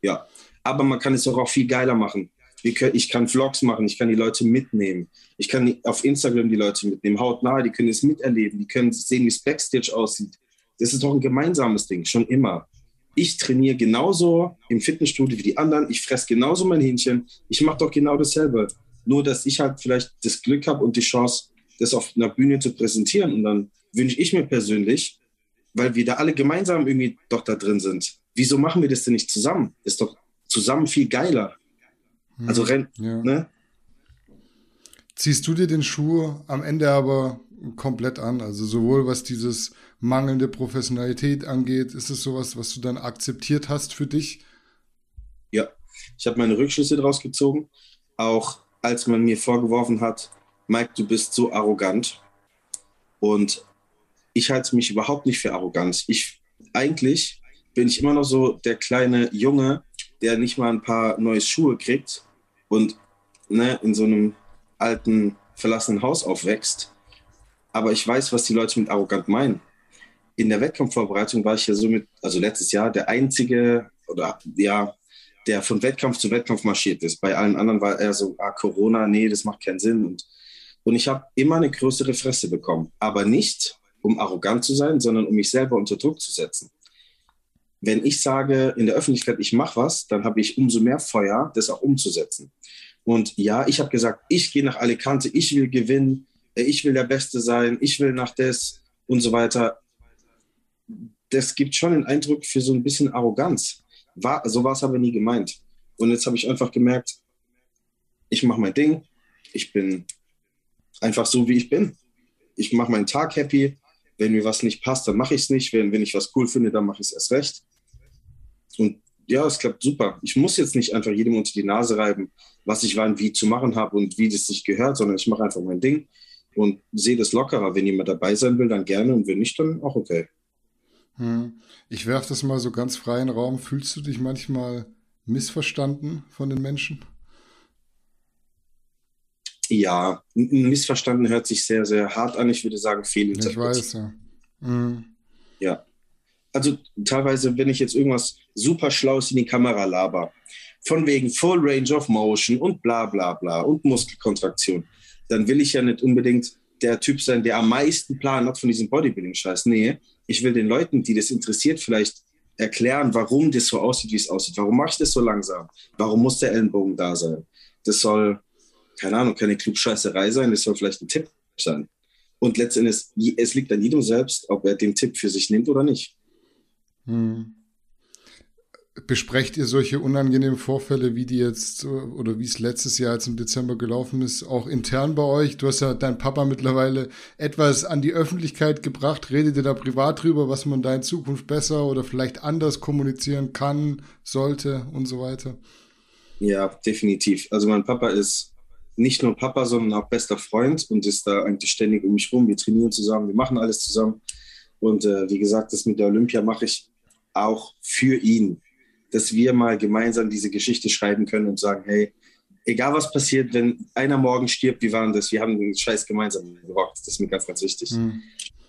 Ja, aber man kann es doch auch viel geiler machen. Ich kann Vlogs machen, ich kann die Leute mitnehmen. Ich kann auf Instagram die Leute mitnehmen, hautnah, die können es miterleben, die können sehen, wie es Backstage aussieht. Das ist doch ein gemeinsames Ding, schon immer. Ich trainiere genauso im Fitnessstudio wie die anderen, ich fresse genauso mein Hähnchen, ich mache doch genau dasselbe. Nur, dass ich halt vielleicht das Glück habe und die Chance, das auf einer Bühne zu präsentieren und dann wünsche ich mir persönlich, weil wir da alle gemeinsam irgendwie doch da drin sind. Wieso machen wir das denn nicht zusammen? Ist doch zusammen viel geiler. Hm, also renn, ja. ne? Ziehst du dir den Schuh am Ende aber komplett an? Also sowohl was dieses mangelnde Professionalität angeht, ist es sowas, was du dann akzeptiert hast für dich? Ja, ich habe meine Rückschlüsse daraus gezogen. Auch als man mir vorgeworfen hat, Mike, du bist so arrogant. Und ich halte mich überhaupt nicht für arrogant. Ich eigentlich bin ich immer noch so der kleine Junge, der nicht mal ein paar neue Schuhe kriegt und ne, in so einem alten, verlassenen Haus aufwächst. Aber ich weiß, was die Leute mit arrogant meinen. In der Wettkampfvorbereitung war ich ja somit, also letztes Jahr, der einzige oder ja, der von Wettkampf zu Wettkampf marschiert ist. Bei allen anderen war er so, ah, Corona, nee, das macht keinen Sinn. Und, und ich habe immer eine größere Fresse bekommen. Aber nicht, um arrogant zu sein, sondern um mich selber unter Druck zu setzen. Wenn ich sage in der Öffentlichkeit, ich mache was, dann habe ich umso mehr Feuer, das auch umzusetzen. Und ja, ich habe gesagt, ich gehe nach Alicante, ich will gewinnen, äh, ich will der Beste sein, ich will nach das und so weiter. Das gibt schon den Eindruck für so ein bisschen Arroganz. War, so war es aber nie gemeint. Und jetzt habe ich einfach gemerkt, ich mache mein Ding, ich bin einfach so, wie ich bin. Ich mache meinen Tag happy. Wenn mir was nicht passt, dann mache ich es nicht. Wenn, wenn ich was cool finde, dann mache ich es erst recht. Und ja, es klappt super. Ich muss jetzt nicht einfach jedem unter die Nase reiben, was ich wann wie zu machen habe und wie das sich gehört, sondern ich mache einfach mein Ding und sehe das lockerer. Wenn jemand dabei sein will, dann gerne und wenn nicht, dann auch okay. Hm. Ich werfe das mal so ganz frei in den Raum. Fühlst du dich manchmal missverstanden von den Menschen? Ja, missverstanden hört sich sehr, sehr hart an. Ich würde sagen, fehlinterpretiert. Ich weiß, ja. Mhm. Ja. Also teilweise, wenn ich jetzt irgendwas super Schlaues in die Kamera laber, von wegen Full Range of Motion und bla bla bla und Muskelkontraktion, dann will ich ja nicht unbedingt der Typ sein, der am meisten Plan hat von diesem Bodybuilding-Scheiß. Nee, ich will den Leuten, die das interessiert, vielleicht erklären, warum das so aussieht, wie es aussieht. Warum mache ich das so langsam? Warum muss der Ellenbogen da sein? Das soll, keine Ahnung, keine Klugscheißerei sein, das soll vielleicht ein Tipp sein. Und letztendlich, es liegt an jedem selbst, ob er den Tipp für sich nimmt oder nicht. Hm. Besprecht ihr solche unangenehmen Vorfälle, wie die jetzt oder wie es letztes Jahr jetzt im Dezember gelaufen ist, auch intern bei euch? Du hast ja deinen Papa mittlerweile etwas an die Öffentlichkeit gebracht. Redet ihr da privat drüber, was man da in Zukunft besser oder vielleicht anders kommunizieren kann, sollte und so weiter? Ja, definitiv. Also mein Papa ist nicht nur Papa, sondern auch bester Freund und ist da eigentlich ständig um mich rum. Wir trainieren zusammen, wir machen alles zusammen. Und äh, wie gesagt, das mit der Olympia mache ich auch für ihn dass wir mal gemeinsam diese Geschichte schreiben können und sagen, hey, egal was passiert, wenn einer morgen stirbt, wie war denn das? Wir haben den Scheiß gemeinsam gerockt. Das ist mir ganz, ganz wichtig. Mhm.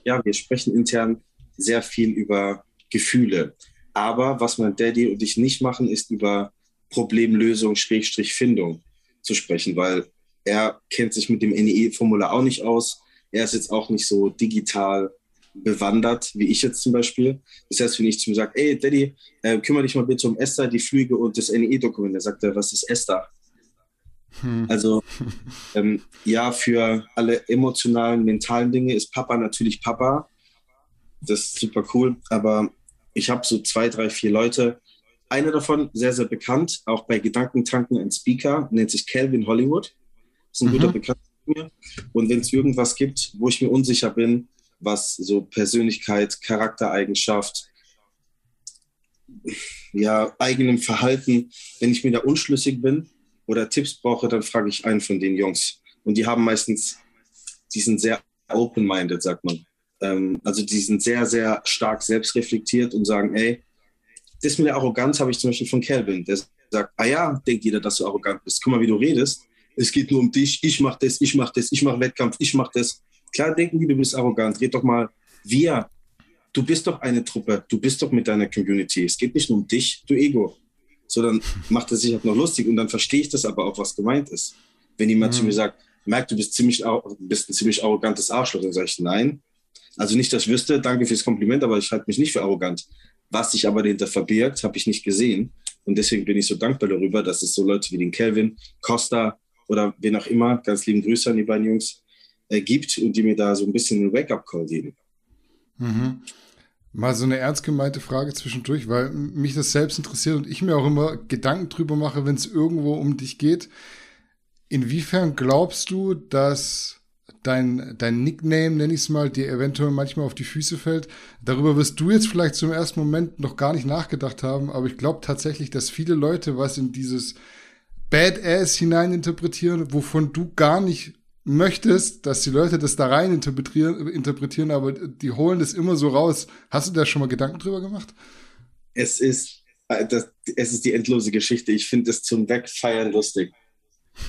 Ja, wir sprechen intern sehr viel über Gefühle. Aber was mein Daddy und ich nicht machen, ist über Problemlösung, Schrägstrich Findung zu sprechen, weil er kennt sich mit dem NEE-Formular auch nicht aus. Er ist jetzt auch nicht so digital bewandert, wie ich jetzt zum Beispiel. Das heißt, wenn ich zu ihm sage, ey Daddy, äh, kümmere dich mal bitte um Esther, die Flüge und das NE-Dokument, dann sagt er, was ist Esther? Hm. Also [LAUGHS] ähm, ja, für alle emotionalen, mentalen Dinge ist Papa natürlich Papa. Das ist super cool, aber ich habe so zwei, drei, vier Leute. Einer davon, sehr, sehr bekannt, auch bei Gedankentanken ein Speaker, nennt sich Calvin Hollywood. Das ist ein mhm. guter Bekannter von mir. Und wenn es irgendwas gibt, wo ich mir unsicher bin, was so Persönlichkeit, Charaktereigenschaft, ja, eigenem Verhalten, wenn ich mir da unschlüssig bin oder Tipps brauche, dann frage ich einen von den Jungs. Und die haben meistens, die sind sehr open-minded, sagt man. Ähm, also die sind sehr, sehr stark selbstreflektiert und sagen, ey, das mit der Arroganz habe ich zum Beispiel von Calvin, der sagt, ah ja, denkt jeder, dass du arrogant bist. Guck mal, wie du redest. Es geht nur um dich, ich mache das, ich mache das, ich mache Wettkampf, ich mache das. Klar denken die, du bist arrogant. Red doch mal, wir. Du bist doch eine Truppe. Du bist doch mit deiner Community. Es geht nicht nur um dich, du Ego. Sondern macht er sich halt noch lustig. Und dann verstehe ich das aber auch, was gemeint ist. Wenn jemand mhm. zu mir sagt, merkt, du bist, ziemlich, bist ein ziemlich arrogantes Arschloch, dann sage ich, nein. Also nicht, dass ich wüsste, danke fürs Kompliment, aber ich halte mich nicht für arrogant. Was sich aber dahinter verbirgt, habe ich nicht gesehen. Und deswegen bin ich so dankbar darüber, dass es so Leute wie den Kelvin, Costa oder wen auch immer, ganz lieben Grüße an die beiden Jungs, äh, gibt und die mir da so ein bisschen einen Wake-up-Call geben. Mhm. Mal so eine ernst gemeinte Frage zwischendurch, weil mich das selbst interessiert und ich mir auch immer Gedanken drüber mache, wenn es irgendwo um dich geht. Inwiefern glaubst du, dass dein, dein Nickname, nenne ich es mal, dir eventuell manchmal auf die Füße fällt? Darüber wirst du jetzt vielleicht zum ersten Moment noch gar nicht nachgedacht haben, aber ich glaube tatsächlich, dass viele Leute was in dieses Badass hineininterpretieren, wovon du gar nicht möchtest, dass die Leute das da rein interpretieren, interpretieren, aber die holen das immer so raus. Hast du da schon mal Gedanken drüber gemacht? Es ist Äh, das, es ist die endlose Geschichte. Ich finde es zum Wegfeiern lustig.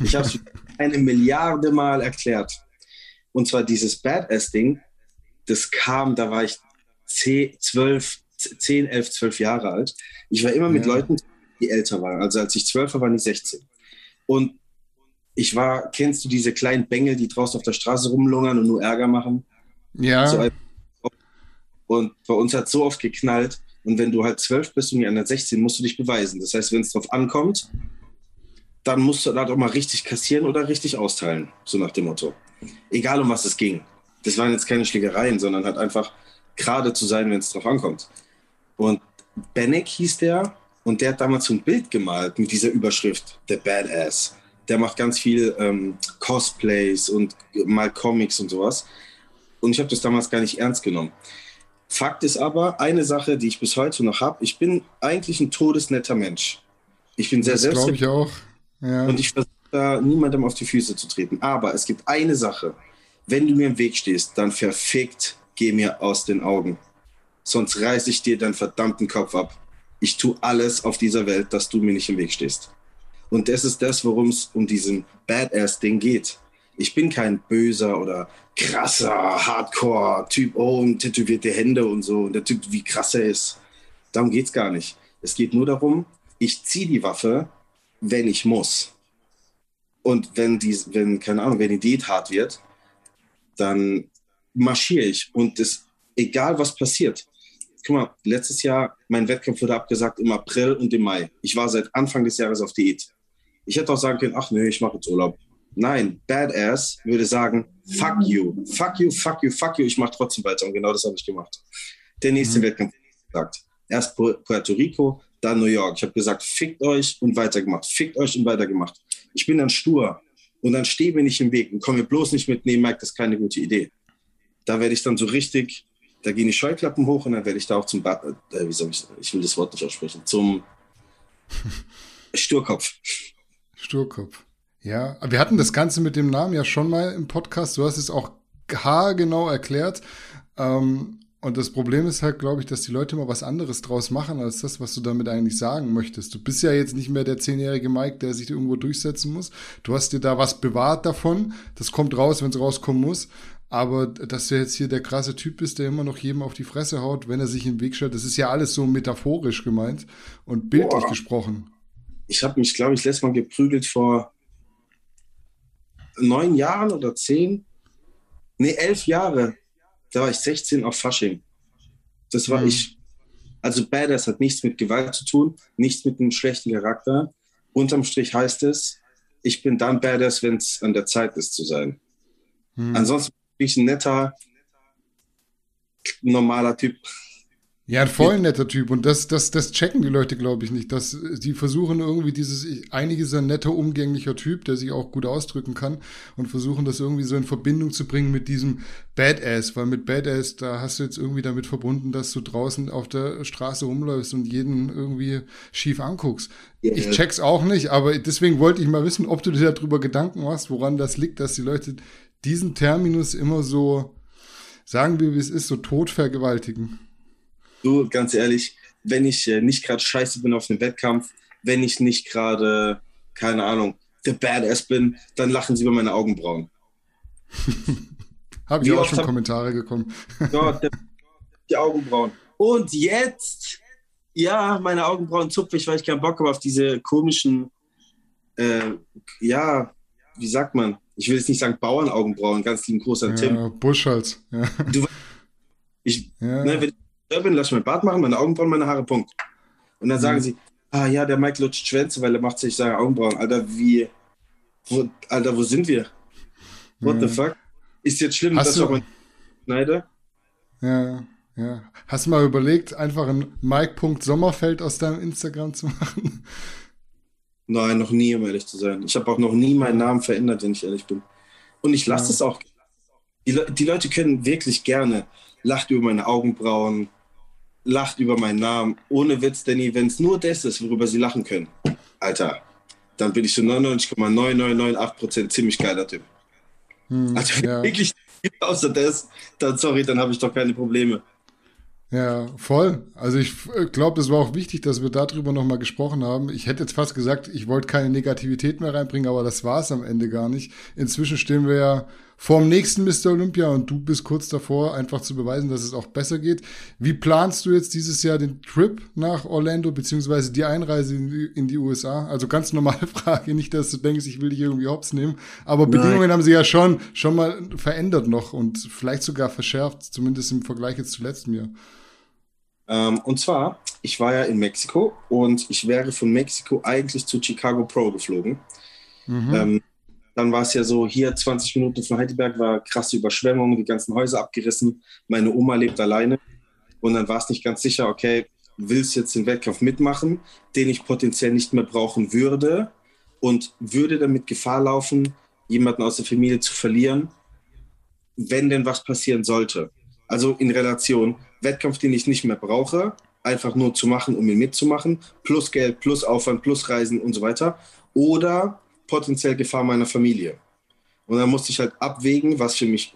Ich habe es [LAUGHS] eine Milliarde Mal erklärt. Und zwar dieses Badass-Ding, das kam, da war ich 10, 12, 10, 11, 12 Jahre alt. Ich war immer mit Leuten, die älter waren. Also als ich 12 war, waren ich 16. Und ich war, kennst du diese kleinen Bengel, die draußen auf der Straße rumlungern und nur Ärger machen? Ja. So, und bei uns hat so oft geknallt. Und wenn du halt 12 bist und die anderen 16, musst du dich beweisen. Das heißt, wenn es drauf ankommt, dann musst du halt auch mal richtig kassieren oder richtig austeilen. So nach dem Motto. Egal um was es ging. Das waren jetzt keine Schlägereien, sondern halt einfach gerade zu sein, wenn es drauf ankommt. Und Benek hieß der und der hat damals so ein Bild gemalt mit dieser Überschrift, der Badass. Der macht ganz viel ähm, Cosplays und mal Comics und sowas. Und ich habe das damals gar nicht ernst genommen. Fakt ist aber, eine Sache, die ich bis heute noch habe, ich bin eigentlich ein todesnetter Mensch. Ich bin sehr selbst. glaube ich auch. Ja. Und ich versuche da niemandem auf die Füße zu treten. Aber es gibt eine Sache. Wenn du mir im Weg stehst, dann verfickt, geh mir aus den Augen. Sonst reiße ich dir deinen verdammten Kopf ab. Ich tue alles auf dieser Welt, dass du mir nicht im Weg stehst. Und das ist das, worum es um diesen Badass-Ding geht. Ich bin kein böser oder krasser Hardcore-Typ, oh, und tätowierte Hände und so, und der Typ, wie krass er ist. Darum geht es gar nicht. Es geht nur darum, ich ziehe die Waffe, wenn ich muss. Und wenn die, wenn, keine Ahnung, wenn die Diät hart wird, dann marschiere ich. Und es, egal was passiert. Guck mal, letztes Jahr, mein Wettkampf wurde abgesagt im April und im Mai. Ich war seit Anfang des Jahres auf Diät. Ich hätte auch sagen können, ach nee, ich mache jetzt Urlaub. Nein, Badass würde sagen, fuck you, fuck you, fuck you, fuck you, ich mache trotzdem weiter. Und genau das habe ich gemacht. Der nächste mhm. Wettkampf gesagt. Erst Puerto Rico, dann New York. Ich habe gesagt, fickt euch und weitergemacht, fickt euch und weitergemacht. Ich bin dann stur und dann stehe mir nicht im Weg und komme bloß nicht mit, nee, Mike, das ist keine gute Idee. Da werde ich dann so richtig, da gehen die Scheuklappen hoch und dann werde ich da auch zum, ba äh, wie soll ich, ich will das Wort nicht aussprechen, zum [LAUGHS] Sturkopf. Sturkopf. Ja, wir hatten das Ganze mit dem Namen ja schon mal im Podcast. Du hast es auch haargenau erklärt. Ähm, und das Problem ist halt, glaube ich, dass die Leute immer was anderes draus machen, als das, was du damit eigentlich sagen möchtest. Du bist ja jetzt nicht mehr der zehnjährige Mike, der sich irgendwo durchsetzen muss. Du hast dir da was bewahrt davon. Das kommt raus, wenn es rauskommen muss. Aber dass du jetzt hier der krasse Typ bist, der immer noch jedem auf die Fresse haut, wenn er sich im Weg stellt, das ist ja alles so metaphorisch gemeint und bildlich Boah. gesprochen. Ich habe mich, glaube ich, letztes Mal geprügelt vor neun Jahren oder zehn, nee, elf Jahre, da war ich 16 auf Fasching. Das war mhm. ich. Also Badass hat nichts mit Gewalt zu tun, nichts mit einem schlechten Charakter. Unterm Strich heißt es, ich bin dann Badass, wenn es an der Zeit ist zu sein. Mhm. Ansonsten bin ich ein netter, normaler Typ. Ja, ein voll netter Typ. Und das, das, das checken die Leute, glaube ich, nicht. Dass die versuchen irgendwie dieses, einige ist ein netter, umgänglicher Typ, der sich auch gut ausdrücken kann und versuchen das irgendwie so in Verbindung zu bringen mit diesem Badass, weil mit Badass, da hast du jetzt irgendwie damit verbunden, dass du draußen auf der Straße rumläufst und jeden irgendwie schief anguckst. Yeah. Ich check's auch nicht, aber deswegen wollte ich mal wissen, ob du dir darüber Gedanken machst, woran das liegt, dass die Leute diesen Terminus immer so, sagen wir, wie es ist, so tot vergewaltigen. Du, ganz ehrlich, wenn ich äh, nicht gerade scheiße bin auf einem Wettkampf, wenn ich nicht gerade, keine Ahnung, der Badass bin, dann lachen sie über meine Augenbrauen. [LAUGHS] Habe ich auch schon Kommentare gekommen. [LAUGHS] ja, die Augenbrauen. Und jetzt, ja, meine Augenbrauen zupfe ich, weil ich keinen Bock habe auf diese komischen, äh, ja, wie sagt man? Ich will jetzt nicht sagen Bauernaugenbrauen, ganz lieben Gruß an ja, Tim. Buschhals. Ja. Du, ich, ja. ne, wenn bin, lass ich mein Bart machen, meine Augenbrauen, meine Haare, Punkt. Und dann mhm. sagen sie, ah ja, der Mike lutscht Schwänze, weil er macht sich seine Augenbrauen. Alter, wie, wo, Alter, wo sind wir? What mhm. the fuck? Ist jetzt schlimm, Hast dass du, ich auch schneide? Ja, ja. Hast du mal überlegt, einfach ein Mike.sommerfeld aus deinem Instagram zu machen? Nein, noch nie, um ehrlich zu sein. Ich habe auch noch nie meinen Namen verändert, wenn ich ehrlich bin. Und ich lasse es auch. Die, Le die Leute können wirklich gerne lacht über meine Augenbrauen, lacht über meinen Namen. Ohne Witz, Danny, wenn es nur das ist, worüber sie lachen können, Alter, dann bin ich zu 99,9998% ziemlich geiler Typ. Hm, also wenn ja. wirklich außer das, dann sorry, dann habe ich doch keine Probleme. Ja, voll. Also ich äh, glaube, es war auch wichtig, dass wir darüber nochmal gesprochen haben. Ich hätte jetzt fast gesagt, ich wollte keine Negativität mehr reinbringen, aber das war es am Ende gar nicht. Inzwischen stehen wir ja vorm nächsten Mr. Olympia und du bist kurz davor, einfach zu beweisen, dass es auch besser geht. Wie planst du jetzt dieses Jahr den Trip nach Orlando, beziehungsweise die Einreise in die, in die USA? Also ganz normale [LAUGHS] Frage, nicht, dass du denkst, ich will dich irgendwie hops nehmen, aber Nein. Bedingungen haben sie ja schon, schon mal verändert noch und vielleicht sogar verschärft, zumindest im Vergleich jetzt zu letztem Jahr. Ähm, und zwar, ich war ja in Mexiko und ich wäre von Mexiko eigentlich zu Chicago Pro geflogen. Mhm. Ähm, dann war es ja so, hier 20 Minuten von Heidelberg war krasse Überschwemmung, die ganzen Häuser abgerissen. Meine Oma lebt alleine. Und dann war es nicht ganz sicher, okay, willst du jetzt den Wettkampf mitmachen, den ich potenziell nicht mehr brauchen würde und würde damit Gefahr laufen, jemanden aus der Familie zu verlieren, wenn denn was passieren sollte. Also in Relation, Wettkampf, den ich nicht mehr brauche, einfach nur zu machen, um ihn mitzumachen, plus Geld, plus Aufwand, plus Reisen und so weiter. Oder potenziell Gefahr meiner Familie. Und dann musste ich halt abwägen, was für mich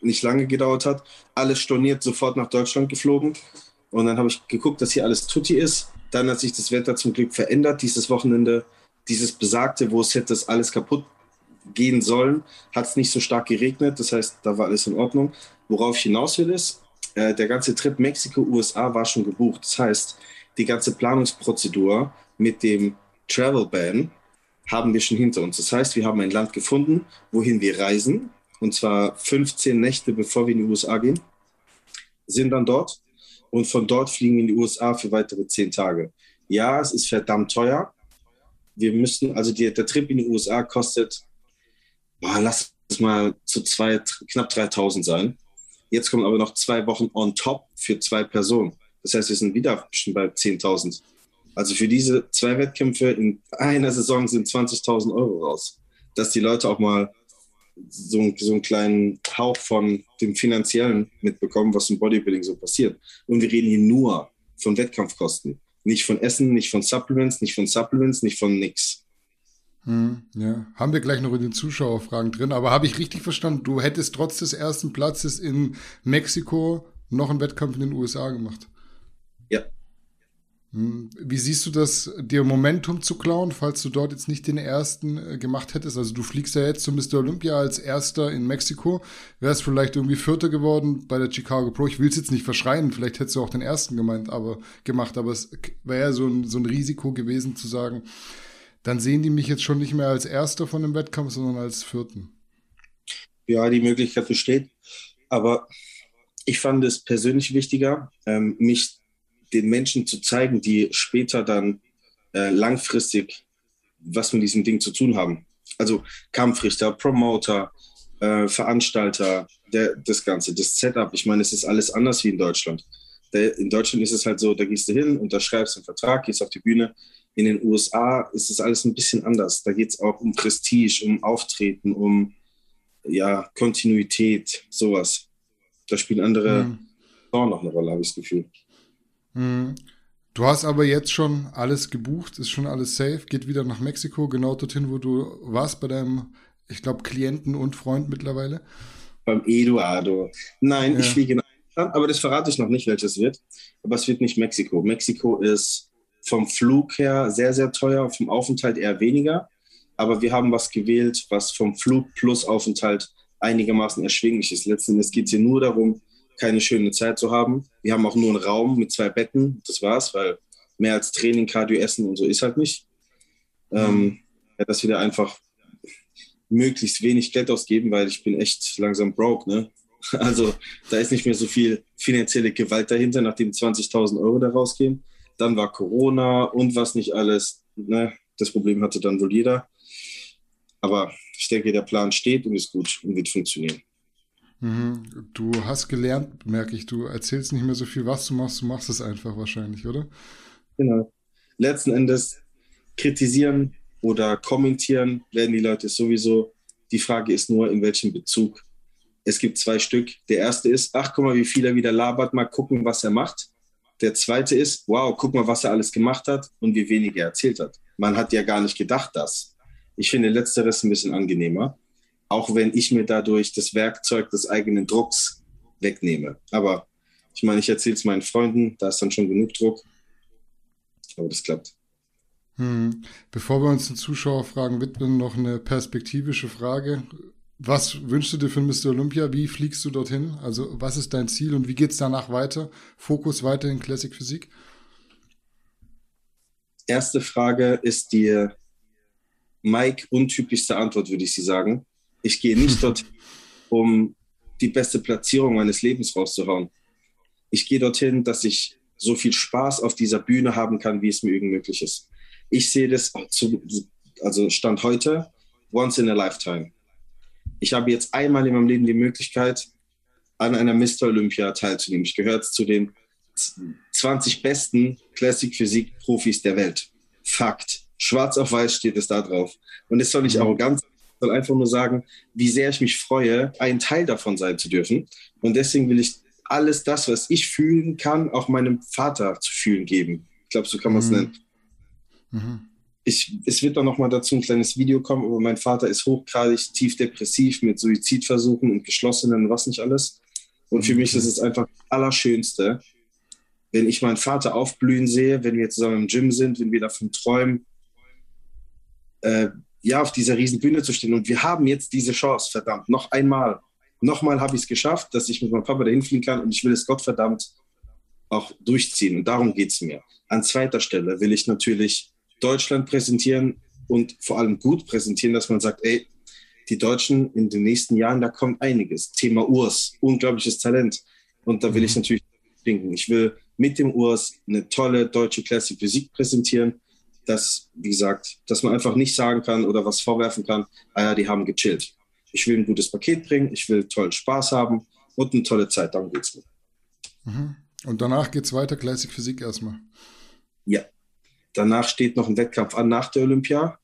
nicht lange gedauert hat. Alles storniert, sofort nach Deutschland geflogen. Und dann habe ich geguckt, dass hier alles tutti ist. Dann hat sich das Wetter zum Glück verändert. Dieses Wochenende, dieses besagte, wo es hätte alles kaputt gehen sollen, hat es nicht so stark geregnet. Das heißt, da war alles in Ordnung. Worauf ich hinaus will, ist, äh, der ganze Trip Mexiko-USA war schon gebucht. Das heißt, die ganze Planungsprozedur mit dem Travel Ban haben wir schon hinter uns. Das heißt, wir haben ein Land gefunden, wohin wir reisen, und zwar 15 Nächte, bevor wir in die USA gehen, sind dann dort und von dort fliegen wir in die USA für weitere 10 Tage. Ja, es ist verdammt teuer. Wir müssen, also die, der Trip in die USA kostet, boah, lass es mal zu zwei, knapp 3000 sein. Jetzt kommen aber noch zwei Wochen on top für zwei Personen. Das heißt, wir sind wieder bestimmt bei 10.000. Also für diese zwei Wettkämpfe in einer Saison sind 20.000 Euro raus. Dass die Leute auch mal so, so einen kleinen Hauch von dem Finanziellen mitbekommen, was im Bodybuilding so passiert. Und wir reden hier nur von Wettkampfkosten. Nicht von Essen, nicht von Supplements, nicht von Supplements, nicht von nix. Hm, ja, haben wir gleich noch in den Zuschauerfragen drin. Aber habe ich richtig verstanden, du hättest trotz des ersten Platzes in Mexiko noch einen Wettkampf in den USA gemacht? Ja, hm, wie siehst du das, dir Momentum zu klauen, falls du dort jetzt nicht den ersten äh, gemacht hättest? Also du fliegst ja jetzt zu Mr. Olympia als erster in Mexiko, wärst vielleicht irgendwie Vierter geworden bei der Chicago Pro. Ich will es jetzt nicht verschreien, vielleicht hättest du auch den ersten gemeint, aber gemacht, aber es wäre ja so ein, so ein Risiko gewesen zu sagen, dann sehen die mich jetzt schon nicht mehr als Erster von dem Wettkampf, sondern als Vierten. Ja, die Möglichkeit besteht, aber ich fand es persönlich wichtiger, ähm, mich den Menschen zu zeigen, die später dann äh, langfristig was mit diesem Ding zu tun haben. Also Kampfrichter, Promoter, äh, Veranstalter, der, das Ganze, das Setup. Ich meine, es ist alles anders wie in Deutschland. In Deutschland ist es halt so, da gehst du hin, unterschreibst einen Vertrag, gehst auf die Bühne. In den USA ist es alles ein bisschen anders. Da geht es auch um Prestige, um Auftreten, um ja, Kontinuität, sowas. Da spielen andere mhm. noch eine Rolle, habe ich das Gefühl. Mhm. Du hast aber jetzt schon alles gebucht, ist schon alles safe, geht wieder nach Mexiko, genau dorthin, wo du warst bei deinem, ich glaube, Klienten und Freund mittlerweile. Beim Eduardo. Nein, ja. ich fliege Land, aber das verrate ich noch nicht, welches wird. Aber es wird nicht Mexiko. Mexiko ist vom Flug her sehr, sehr teuer, vom Aufenthalt eher weniger. Aber wir haben was gewählt, was vom Flug plus Aufenthalt einigermaßen erschwinglich ist. Letzten Endes geht es hier nur darum, keine schöne Zeit zu haben. Wir haben auch nur einen Raum mit zwei Betten, das war's, weil mehr als Training, Cardio, Essen und so ist halt nicht. Ähm, ja, dass wir da einfach möglichst wenig Geld ausgeben, weil ich bin echt langsam broke, ne? [LAUGHS] Also da ist nicht mehr so viel finanzielle Gewalt dahinter, nachdem 20.000 Euro da rausgehen. Dann war Corona und was nicht alles. Ne? Das Problem hatte dann wohl jeder. Aber ich denke, der Plan steht und ist gut und wird funktionieren. Mhm. Du hast gelernt, merke ich, du erzählst nicht mehr so viel, was du machst, du machst es einfach wahrscheinlich, oder? Genau. Letzten Endes kritisieren oder kommentieren werden die Leute sowieso. Die Frage ist nur, in welchem Bezug. Es gibt zwei Stück. Der erste ist, ach, guck mal, wie viel er wieder labert, mal gucken, was er macht. Der zweite ist, wow, guck mal, was er alles gemacht hat und wie wenig er erzählt hat. Man hat ja gar nicht gedacht, dass. Ich finde letzteres ein bisschen angenehmer auch wenn ich mir dadurch das Werkzeug des eigenen Drucks wegnehme. Aber Ich meine, ich erzähle es meinen Freunden, da ist dann schon genug Druck. Aber das klappt. Hm. Bevor wir uns den Zuschauerfragen widmen, noch eine perspektivische Frage. Was wünschst du dir für Mr. Olympia? Wie fliegst du dorthin? Also, was ist dein Ziel und wie geht es danach weiter? Fokus weiter in Classic Physik? Erste Frage ist die Mike untypischste Antwort, würde ich sie sagen. Ich gehe nicht [LAUGHS] dorthin, um die beste Platzierung meines Lebens rauszuhauen. Ich gehe dorthin, dass ich so viel Spaß auf dieser Bühne haben kann, wie es mir irgend möglich ist. Ich sehe das zu, also Stand heute, once in a lifetime. Ich habe jetzt einmal in meinem Leben die Möglichkeit, an einer Mr. Olympia teilzunehmen. Ich gehöre zu den 20 besten Classic Physik Profis der Welt. Fakt. Schwarz auf weiß steht es da drauf. Und es soll nicht mhm. arrogant sein, soll einfach nur sagen, wie sehr ich mich freue, ein Teil davon sein zu dürfen. Und deswegen will ich alles das, was ich fühlen kann, auch meinem Vater zu fühlen geben. Ich glaube, so kann man es mhm. nennen. Mhm. Ich, es wird dann nochmal dazu ein kleines Video kommen, aber mein Vater ist hochgradig tief depressiv mit Suizidversuchen und geschlossenen, was nicht alles. Und für mich ist es einfach das Allerschönste, wenn ich meinen Vater aufblühen sehe, wenn wir zusammen im Gym sind, wenn wir davon träumen, äh, ja, auf dieser riesen Bühne zu stehen. Und wir haben jetzt diese Chance, verdammt, noch einmal. Nochmal habe ich es geschafft, dass ich mit meinem Papa dahin fliegen kann und ich will es Gottverdammt auch durchziehen. Und darum geht es mir. An zweiter Stelle will ich natürlich Deutschland präsentieren und vor allem gut präsentieren, dass man sagt, ey, die Deutschen in den nächsten Jahren, da kommt einiges. Thema Urs, unglaubliches Talent. Und da will ich mhm. natürlich denken. Ich will mit dem Urs eine tolle deutsche Classic Physik präsentieren dass, wie gesagt, dass man einfach nicht sagen kann oder was vorwerfen kann, ah ja, die haben gechillt. Ich will ein gutes Paket bringen, ich will tollen Spaß haben und eine tolle Zeit, darum geht es mir. Mhm. Und danach geht es weiter, Classic Physik erstmal. Ja. Danach steht noch ein Wettkampf an nach der Olympia.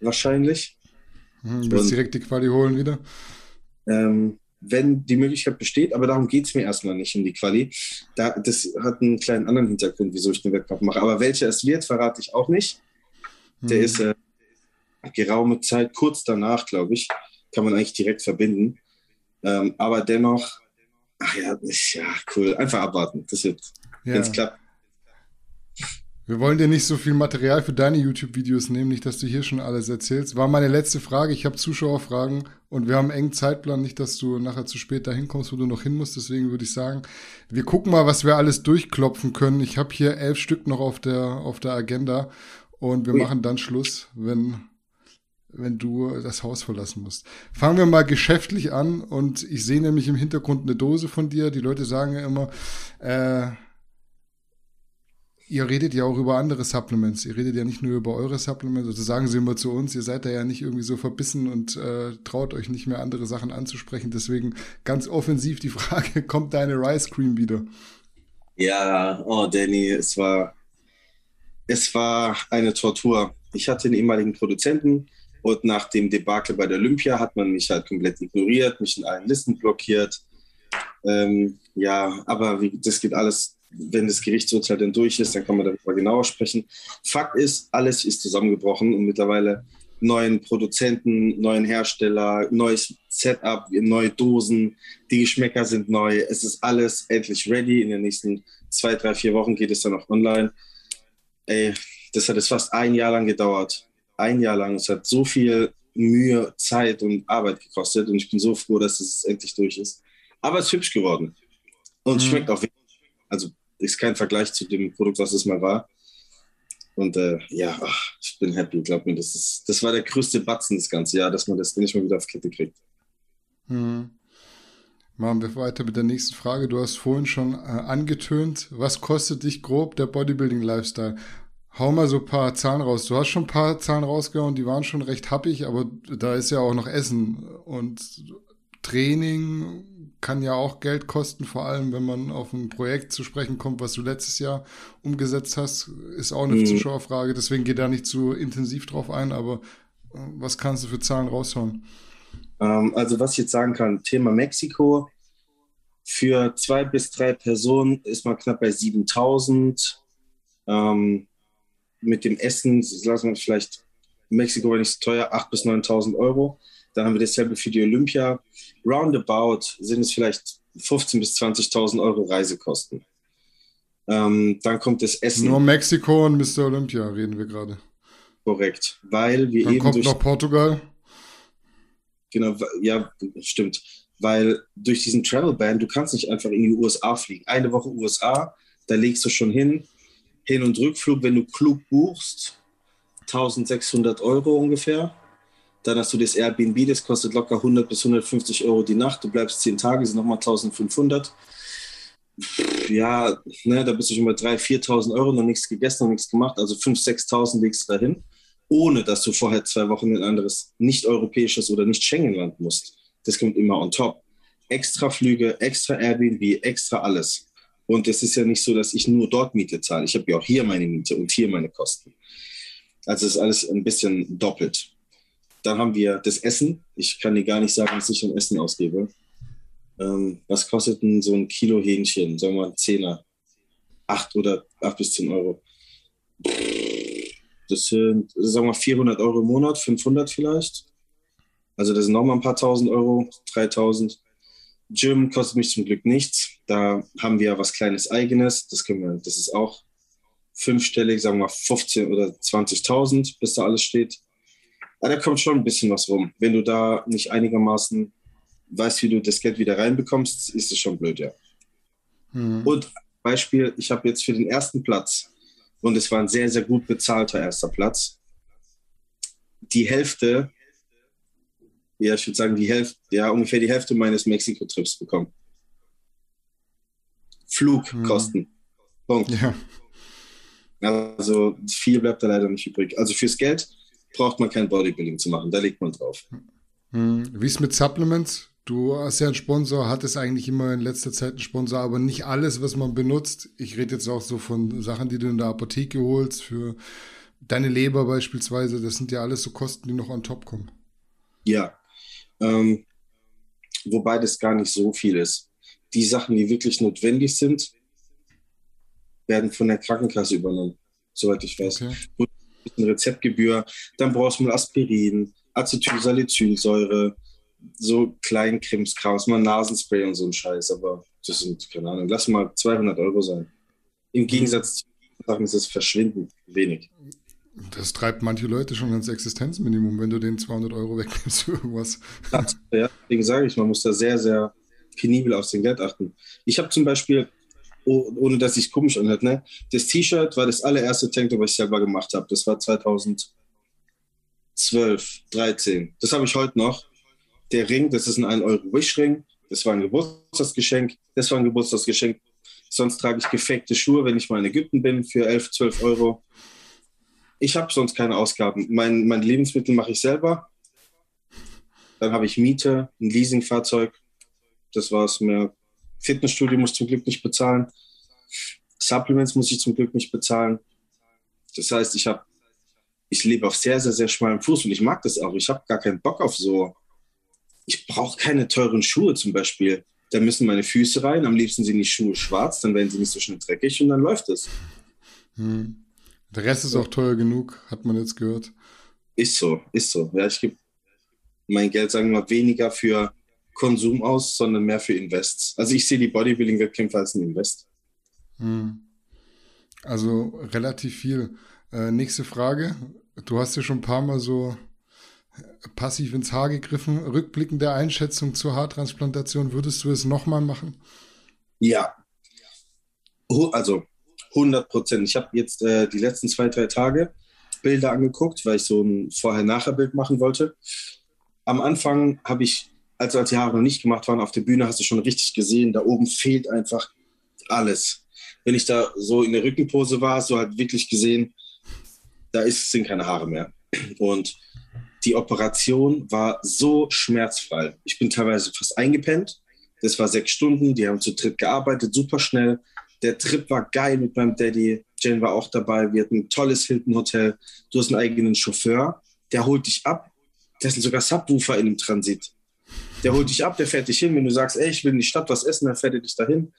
Wahrscheinlich. Mhm, willst direkt die Quali holen wieder? Ähm, wenn die Möglichkeit besteht, aber darum geht es mir erstmal nicht um die Quali. Da, das hat einen kleinen anderen Hintergrund, wieso ich den Wettkampf mache. Aber welcher es wird, verrate ich auch nicht. Der mhm. ist äh, geraume Zeit, kurz danach, glaube ich, kann man eigentlich direkt verbinden. Ähm, aber dennoch, ach ja, ja, cool. Einfach abwarten. Das wird, ja. wenn es klappt, wir wollen dir nicht so viel Material für deine YouTube-Videos nehmen, nicht, dass du hier schon alles erzählst. War meine letzte Frage. Ich habe Zuschauerfragen und wir haben einen engen Zeitplan, nicht, dass du nachher zu spät dahin kommst, wo du noch hin musst. Deswegen würde ich sagen, wir gucken mal, was wir alles durchklopfen können. Ich habe hier elf Stück noch auf der, auf der Agenda und wir Ui. machen dann Schluss, wenn, wenn du das Haus verlassen musst. Fangen wir mal geschäftlich an und ich sehe nämlich im Hintergrund eine Dose von dir. Die Leute sagen ja immer, äh, Ihr redet ja auch über andere Supplements. Ihr redet ja nicht nur über eure Supplements. Also sagen Sie immer zu uns, ihr seid da ja nicht irgendwie so verbissen und äh, traut euch nicht mehr andere Sachen anzusprechen. Deswegen ganz offensiv die Frage, [LAUGHS] kommt deine Rice Cream wieder? Ja, oh Danny, es war, es war eine Tortur. Ich hatte einen ehemaligen Produzenten und nach dem Debakel bei der Olympia hat man mich halt komplett ignoriert, mich in allen Listen blockiert. Ähm, ja, aber wie, das geht alles wenn das Gerichtsurteil dann durch ist, dann kann man darüber genauer sprechen. Fakt ist, alles ist zusammengebrochen und mittlerweile neuen Produzenten, neuen Hersteller, neues Setup, neue Dosen, die Geschmäcker sind neu. Es ist alles endlich ready. In den nächsten zwei, drei, vier Wochen geht es dann auch online. Ey, das hat jetzt fast ein Jahr lang gedauert. Ein Jahr lang. Es hat so viel Mühe, Zeit und Arbeit gekostet und ich bin so froh, dass es endlich durch ist. Aber es ist hübsch geworden und mhm. schmeckt auch. Also ist kein Vergleich zu dem Produkt, was es mal war. Und äh, ja, ach, ich bin happy, glaub mir, das, ist, das war der größte Batzen das ganze Jahr, dass man das nicht mal wieder auf Kette kriegt. Hm. Machen wir weiter mit der nächsten Frage. Du hast vorhin schon äh, angetönt, was kostet dich grob der Bodybuilding-Lifestyle? Hau mal so ein paar Zahlen raus. Du hast schon ein paar Zahlen rausgehauen, die waren schon recht happig, aber da ist ja auch noch Essen und Training, kann ja auch Geld kosten, vor allem wenn man auf ein Projekt zu sprechen kommt, was du letztes Jahr umgesetzt hast, ist auch eine mhm. Zuschauerfrage. Deswegen geht da nicht zu intensiv drauf ein, aber äh, was kannst du für Zahlen raushauen? Ähm, also was ich jetzt sagen kann, Thema Mexiko. Für zwei bis drei Personen ist man knapp bei 7000. Ähm, mit dem Essen lassen wir vielleicht, Mexiko war nicht so teuer, 8.000 bis 9.000 Euro. Dann haben wir dasselbe für die Olympia. Roundabout sind es vielleicht 15.000 bis 20.000 Euro Reisekosten. Ähm, dann kommt das Essen. Nur Mexiko und Mr. Olympia reden wir gerade. Korrekt, weil wir Dann eben kommt durch, noch Portugal. genau, ja, stimmt, weil durch diesen Travel Ban, du kannst nicht einfach in die USA fliegen. Eine Woche USA, da legst du schon hin, Hin- und Rückflug, wenn du klug buchst, 1600 Euro ungefähr. Dann hast du das Airbnb, das kostet locker 100 bis 150 Euro die Nacht. Du bleibst 10 Tage, sind nochmal 1500. Ja, ne, da bist du schon bei 3.000, 4.000 Euro, noch nichts gegessen, noch nichts gemacht. Also 5.000, 6.000 legst du dahin, ohne dass du vorher zwei Wochen in ein anderes nicht-europäisches oder nicht-Schengen-Land musst. Das kommt immer on top. Extra Flüge, extra Airbnb, extra alles. Und es ist ja nicht so, dass ich nur dort Miete zahle. Ich habe ja auch hier meine Miete und hier meine Kosten. Also ist alles ein bisschen doppelt. Dann haben wir das Essen. Ich kann dir gar nicht sagen, was ich an Essen ausgebe. Ähm, was kostet denn so ein Kilo Hähnchen? Sagen wir mal ein Zehner. Acht oder acht bis zehn Euro. Das sind, sagen wir mal, 400 Euro im Monat, 500 vielleicht. Also das sind nochmal ein paar tausend Euro, 3000. Gym kostet mich zum Glück nichts. Da haben wir was kleines eigenes. Das können wir, das ist auch fünfstellig, sagen wir mal 15 oder 20.000, bis da alles steht. Aber da kommt schon ein bisschen was rum. Wenn du da nicht einigermaßen weißt, wie du das Geld wieder reinbekommst, ist es schon blöd, ja. Hm. Und Beispiel, ich habe jetzt für den ersten Platz, und es war ein sehr, sehr gut bezahlter erster Platz, die Hälfte, ja, ich würde sagen, die Hälfte, ja, ungefähr die Hälfte meines Mexiko-Trips bekommen. Flugkosten. Punkt. Ja. Also viel bleibt da leider nicht übrig. Also fürs Geld braucht man kein Bodybuilding zu machen, da legt man drauf. Hm. Wie ist mit Supplements? Du hast ja einen Sponsor, hattest eigentlich immer in letzter Zeit einen Sponsor, aber nicht alles, was man benutzt. Ich rede jetzt auch so von Sachen, die du in der Apotheke holst, für deine Leber beispielsweise. Das sind ja alles so Kosten, die noch on top kommen. Ja. Ähm, wobei das gar nicht so viel ist. Die Sachen, die wirklich notwendig sind, werden von der Krankenkasse übernommen, soweit ich weiß. Okay. Eine Rezeptgebühr, dann brauchst du mal Aspirin, Acetylsalicylsäure, so kleinen Krimskrams, mal Nasenspray und so ein Scheiß, aber das sind, keine Ahnung, lass mal 200 Euro sein. Im Gegensatz zu Sachen ist es verschwindend wenig. Das treibt manche Leute schon ans Existenzminimum, wenn du den 200 Euro wegnimmst für irgendwas. Ja, deswegen sage ich, man muss da sehr, sehr penibel auf sein Geld achten. Ich habe zum Beispiel, ohne dass ich komisch anhört, ne, das T-Shirt war das allererste Tanktop, was ich selber gemacht habe. Das war 2012, 13. Das habe ich heute noch. Der Ring, das ist ein 1-Euro-Wish-Ring. Das war ein Geburtstagsgeschenk. Das war ein Geburtstagsgeschenk. Sonst trage ich gefakte Schuhe, wenn ich mal in Ägypten bin, für 11, 12 Euro. Ich habe sonst keine Ausgaben. Mein, mein Lebensmittel mache ich selber. Dann habe ich Miete, ein Leasingfahrzeug. Das war es mehr. Fitnessstudio muss ich zum Glück nicht bezahlen. Supplements muss ich zum Glück nicht bezahlen. Das heißt, ich habe, ich lebe auf sehr, sehr, sehr schmalem Fuß und ich mag das auch. Ich habe gar keinen Bock auf so. Ich brauche keine teuren Schuhe zum Beispiel. Da müssen meine Füße rein. Am liebsten sind die Schuhe schwarz, dann werden sie nicht so schnell dreckig und dann läuft es. Hm. Der Rest ist auch teuer genug, hat man jetzt gehört. Ist so, ist so. Ja, ich gebe mein Geld, sagen wir mal, weniger für Konsum aus, sondern mehr für Invests. Also ich sehe die Bodybuilding-Wettkämpfe als ein Invest. Hm. Also relativ viel. Äh, nächste Frage. Du hast ja schon ein paar Mal so passiv ins Haar gegriffen. Rückblickende Einschätzung zur Haartransplantation, würdest du es nochmal machen? Ja. Also 100 Prozent. Ich habe jetzt äh, die letzten zwei, drei Tage Bilder angeguckt, weil ich so ein Vorher-Nachher-Bild machen wollte. Am Anfang habe ich, also als die Haare noch nicht gemacht waren, auf der Bühne hast du schon richtig gesehen, da oben fehlt einfach alles. Wenn ich da so in der Rückenpose war, du halt wirklich gesehen, da ist, sind keine Haare mehr. Und die Operation war so schmerzfrei. Ich bin teilweise fast eingepennt. Das war sechs Stunden. Die haben zu dritt gearbeitet, super schnell. Der Trip war geil mit meinem Daddy. Jane war auch dabei. Wir hatten ein tolles Hilton-Hotel. Du hast einen eigenen Chauffeur. Der holt dich ab. Da sind sogar Subwoofer in dem Transit. Der holt dich ab, der fährt dich hin. Wenn du sagst, ey, ich will in die Stadt was essen, dann fährt er dich dahin.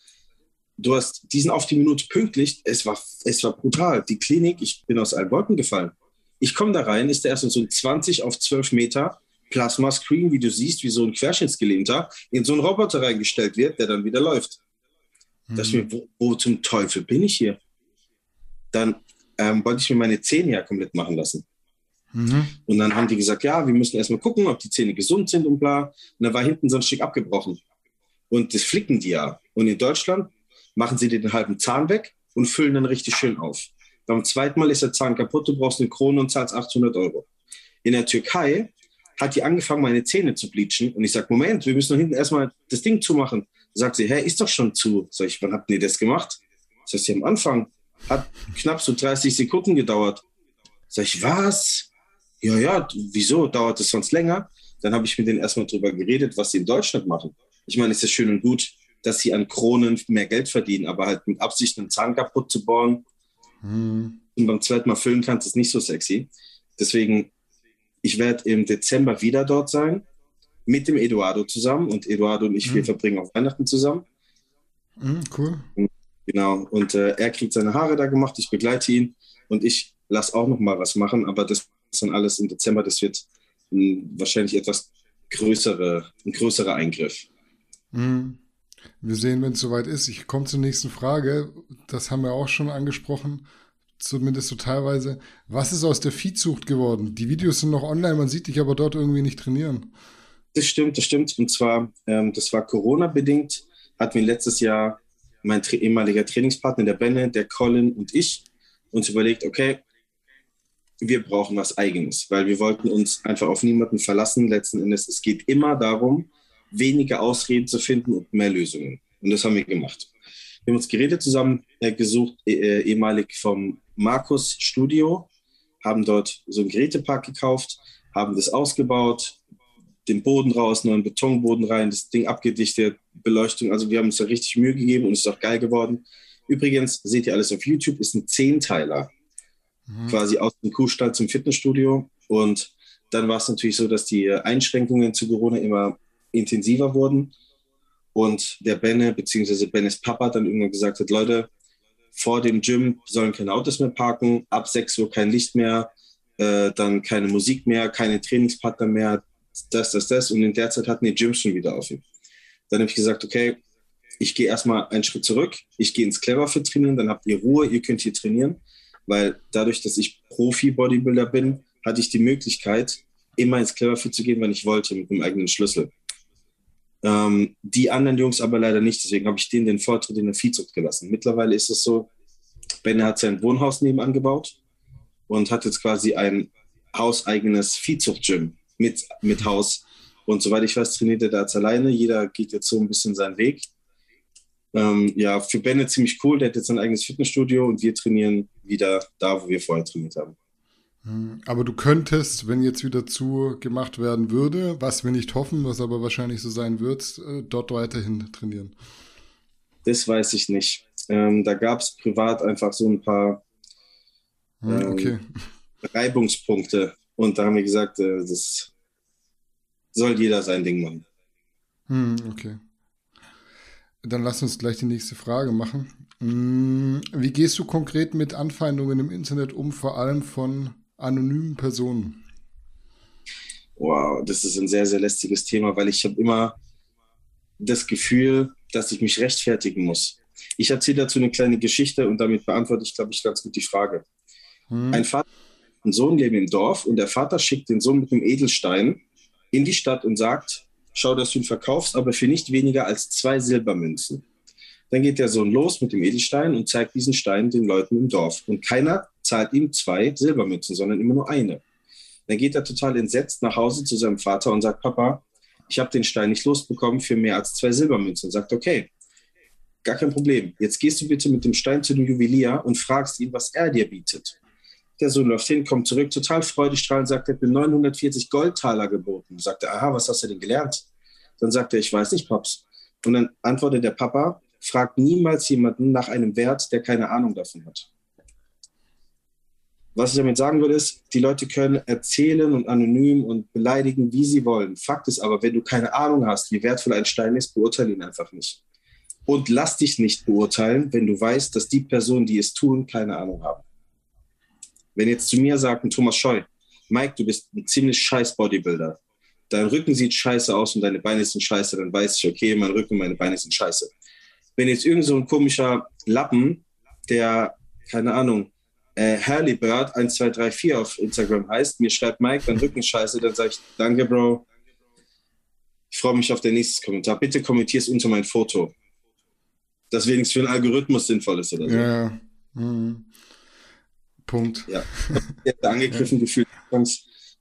Du hast diesen auf die Minute pünktlich. Es war, es war brutal. Die Klinik, ich bin aus allen Wolken gefallen. Ich komme da rein, ist der erst so ein 20 auf 12 Meter Plasma-Screen, wie du siehst, wie so ein Querschnittsgelähmter in so einen Roboter reingestellt wird, der dann wieder läuft. Mhm. Da ich mir, wo, wo, zum Teufel bin ich hier? Dann ähm, wollte ich mir meine Zähne ja komplett machen lassen. Mhm. Und dann haben die gesagt, ja, wir müssen erstmal gucken, ob die Zähne gesund sind und bla. Und da war hinten so ein Stück abgebrochen. Und das flicken die ja. Und in Deutschland machen sie den halben Zahn weg und füllen dann richtig schön auf. Beim zweiten Mal ist der Zahn kaputt, du brauchst eine Krone und zahlst 800 Euro. In der Türkei hat die angefangen, meine Zähne zu bleachen. Und ich sage, Moment, wir müssen noch hinten erstmal das Ding zumachen. Sagt sie, hä, ist doch schon zu. Sag ich, wann habt ihr das gemacht? Das heißt, am Anfang hat knapp so 30 Sekunden gedauert. Sag ich, was? Ja, ja, wieso? Dauert es sonst länger? Dann habe ich mit denen erstmal drüber geredet, was sie in Deutschland machen. Ich meine, es ist schön und gut, dass sie an Kronen mehr Geld verdienen, aber halt mit Absicht einen Zahn kaputt zu bauen hm. und beim zweiten Mal füllen kannst, ist nicht so sexy. Deswegen ich werde im Dezember wieder dort sein, mit dem Eduardo zusammen. Und Eduardo und ich, mhm. wir verbringen auch Weihnachten zusammen. Mhm, cool. Genau. Und äh, er kriegt seine Haare da gemacht, ich begleite ihn und ich lasse auch noch mal was machen, aber das ist dann alles im Dezember. Das wird ein, wahrscheinlich etwas größere, ein größerer Eingriff. Mhm. Wir sehen, wenn es soweit ist. Ich komme zur nächsten Frage. Das haben wir auch schon angesprochen zumindest so teilweise. Was ist aus der Viehzucht geworden? Die Videos sind noch online, man sieht dich aber dort irgendwie nicht trainieren. Das stimmt, das stimmt. Und zwar, ähm, das war Corona-bedingt, hatten wir letztes Jahr mein tra ehemaliger Trainingspartner, der Benne, der Colin und ich, uns überlegt, okay, wir brauchen was Eigenes, weil wir wollten uns einfach auf niemanden verlassen. Letzten Endes, es geht immer darum, weniger Ausreden zu finden und mehr Lösungen. Und das haben wir gemacht. Wir haben uns Geräte zusammen äh, äh, ehemalig vom Markus Studio, haben dort so einen Gerätepark gekauft, haben das ausgebaut, den Boden raus, neuen Betonboden rein, das Ding abgedichtet, Beleuchtung. Also wir haben uns da richtig Mühe gegeben und es ist auch geil geworden. Übrigens, seht ihr alles auf YouTube, ist ein Zehnteiler. Mhm. Quasi aus dem Kuhstall zum Fitnessstudio. Und dann war es natürlich so, dass die Einschränkungen zu Corona immer intensiver wurden. Und der Benne, beziehungsweise Bennes Papa, dann irgendwann gesagt hat, Leute, vor dem Gym sollen keine Autos mehr parken, ab 6 Uhr kein Licht mehr, äh, dann keine Musik mehr, keine Trainingspartner mehr, das, das, das. Und in der Zeit hatten die Gyms schon wieder offen. Dann habe ich gesagt, okay, ich gehe erstmal einen Schritt zurück, ich gehe ins Cleverfit trainieren, dann habt ihr Ruhe, ihr könnt hier trainieren, weil dadurch, dass ich Profi-Bodybuilder bin, hatte ich die Möglichkeit, immer ins Cleverfit zu gehen, wenn ich wollte, mit einem eigenen Schlüssel. Ähm, die anderen Jungs aber leider nicht. Deswegen habe ich denen den Vortritt in der Viehzucht gelassen. Mittlerweile ist es so, Benne hat sein Wohnhaus nebenan gebaut und hat jetzt quasi ein hauseigenes Viehzucht-Gym mit, mit Haus. Und soweit ich weiß, trainiert er da jetzt alleine. Jeder geht jetzt so ein bisschen seinen Weg. Ähm, ja, für Benne ziemlich cool. Der hat jetzt sein eigenes Fitnessstudio und wir trainieren wieder da, wo wir vorher trainiert haben. Hm, aber du könntest, wenn jetzt wieder zugemacht werden würde, was wir nicht hoffen, was aber wahrscheinlich so sein wird, äh, dort weiterhin trainieren. Das weiß ich nicht. Ähm, da gab es privat einfach so ein paar hm, ähm, okay. Reibungspunkte. Und da haben wir gesagt, äh, das soll jeder sein Ding machen. Hm, okay. Dann lass uns gleich die nächste Frage machen. Hm, wie gehst du konkret mit Anfeindungen im Internet um, vor allem von anonymen Personen? Wow, das ist ein sehr, sehr lästiges Thema, weil ich habe immer das Gefühl, dass ich mich rechtfertigen muss. Ich erzähle dazu eine kleine Geschichte und damit beantworte ich, glaube ich, ganz gut die Frage. Hm. Ein Vater und Sohn leben im Dorf und der Vater schickt den Sohn mit einem Edelstein in die Stadt und sagt, schau, dass du ihn verkaufst, aber für nicht weniger als zwei Silbermünzen. Dann geht der Sohn los mit dem Edelstein und zeigt diesen Stein den Leuten im Dorf. Und keiner zahlt ihm zwei Silbermünzen, sondern immer nur eine. Dann geht er total entsetzt nach Hause zu seinem Vater und sagt, Papa, ich habe den Stein nicht losbekommen für mehr als zwei Silbermünzen. Und sagt, okay, gar kein Problem. Jetzt gehst du bitte mit dem Stein zu dem Juwelier und fragst ihn, was er dir bietet. Der Sohn läuft hin, kommt zurück, total freudestrahlend, sagt, er hat mir 940 Goldtaler geboten. Sagt er, aha, was hast du denn gelernt? Dann sagt er, ich weiß nicht, Paps. Und dann antwortet der Papa, fragt niemals jemanden nach einem Wert, der keine Ahnung davon hat. Was ich damit sagen will, ist, die Leute können erzählen und anonym und beleidigen, wie sie wollen. Fakt ist aber, wenn du keine Ahnung hast, wie wertvoll ein Stein ist, beurteile ihn einfach nicht. Und lass dich nicht beurteilen, wenn du weißt, dass die Personen, die es tun, keine Ahnung haben. Wenn jetzt zu mir sagt ein Thomas Scheu, Mike, du bist ein ziemlich scheiß Bodybuilder, dein Rücken sieht scheiße aus und deine Beine sind scheiße, dann weiß ich, okay, mein Rücken, meine Beine sind scheiße. Wenn jetzt irgend so ein komischer Lappen, der, keine Ahnung, äh, Bird 1234 auf Instagram heißt, mir schreibt Mike, dein Rücken scheiße, dann sage ich, danke, Bro. Ich freue mich auf den nächsten Kommentar. Bitte kommentier es unter mein Foto. Das wenigstens für einen Algorithmus sinnvoll ist oder so. Ja. Mhm. Punkt. Ja. Ich habe angegriffen gefühlt,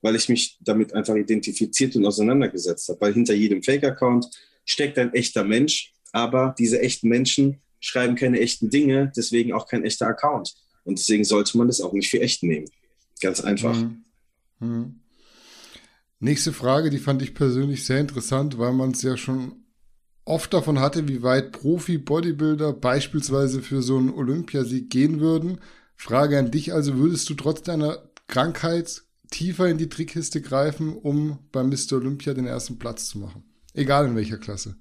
weil ich mich damit einfach identifiziert und auseinandergesetzt habe. Weil hinter jedem Fake-Account steckt ein echter Mensch, aber diese echten Menschen schreiben keine echten Dinge, deswegen auch kein echter Account. Und deswegen sollte man das auch nicht für echt nehmen. Ganz einfach. Mhm. Mhm. Nächste Frage, die fand ich persönlich sehr interessant, weil man es ja schon oft davon hatte, wie weit Profi-Bodybuilder beispielsweise für so einen Olympiasieg gehen würden. Frage an dich also, würdest du trotz deiner Krankheit tiefer in die Trickkiste greifen, um beim Mr. Olympia den ersten Platz zu machen? Egal in welcher Klasse.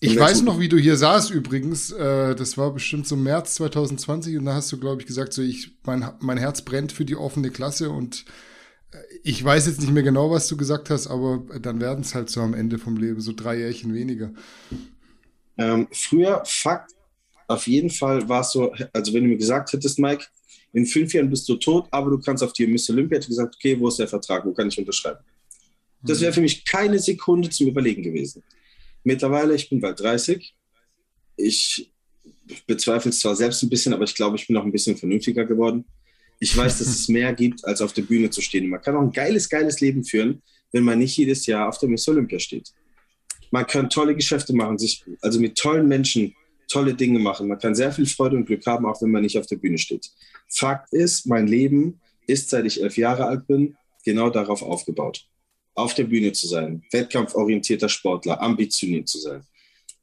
Ich weiß noch, wie du hier saßt übrigens. Äh, das war bestimmt so März 2020 und da hast du, glaube ich, gesagt, so ich, mein, mein Herz brennt für die offene Klasse und äh, ich weiß jetzt nicht mehr genau, was du gesagt hast, aber dann werden es halt so am Ende vom Leben so drei Jährchen weniger. Ähm, früher, Fakt, auf jeden Fall war es so, also wenn du mir gesagt hättest, Mike, in fünf Jahren bist du tot, aber du kannst auf die Miss Olympia, hätte gesagt, okay, wo ist der Vertrag, wo kann ich unterschreiben? Das wäre für mich keine Sekunde zum Überlegen gewesen. Mittlerweile, ich bin bald 30. Ich bezweifle es zwar selbst ein bisschen, aber ich glaube, ich bin auch ein bisschen vernünftiger geworden. Ich weiß, dass es [LAUGHS] mehr gibt, als auf der Bühne zu stehen. Man kann auch ein geiles, geiles Leben führen, wenn man nicht jedes Jahr auf der Miss Olympia steht. Man kann tolle Geschäfte machen, sich also mit tollen Menschen tolle Dinge machen. Man kann sehr viel Freude und Glück haben, auch wenn man nicht auf der Bühne steht. Fakt ist, mein Leben ist, seit ich elf Jahre alt bin, genau darauf aufgebaut. Auf der Bühne zu sein, wettkampforientierter Sportler, ambitioniert zu sein.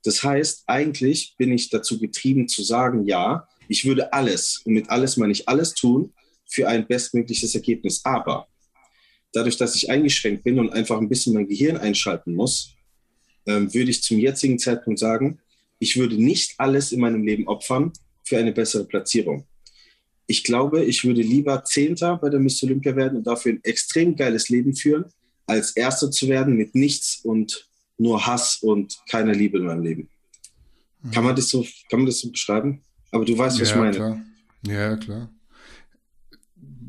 Das heißt, eigentlich bin ich dazu getrieben zu sagen, ja, ich würde alles, und mit alles meine ich alles tun, für ein bestmögliches Ergebnis. Aber dadurch, dass ich eingeschränkt bin und einfach ein bisschen mein Gehirn einschalten muss, ähm, würde ich zum jetzigen Zeitpunkt sagen, ich würde nicht alles in meinem Leben opfern für eine bessere Platzierung. Ich glaube, ich würde lieber Zehnter bei der Miss Olympia werden und dafür ein extrem geiles Leben führen, als Erster zu werden mit nichts und nur Hass und keiner Liebe in meinem Leben. Mhm. Kann man das so, kann man das so beschreiben? Aber du weißt, was ja, ich meine. Klar. Ja, klar.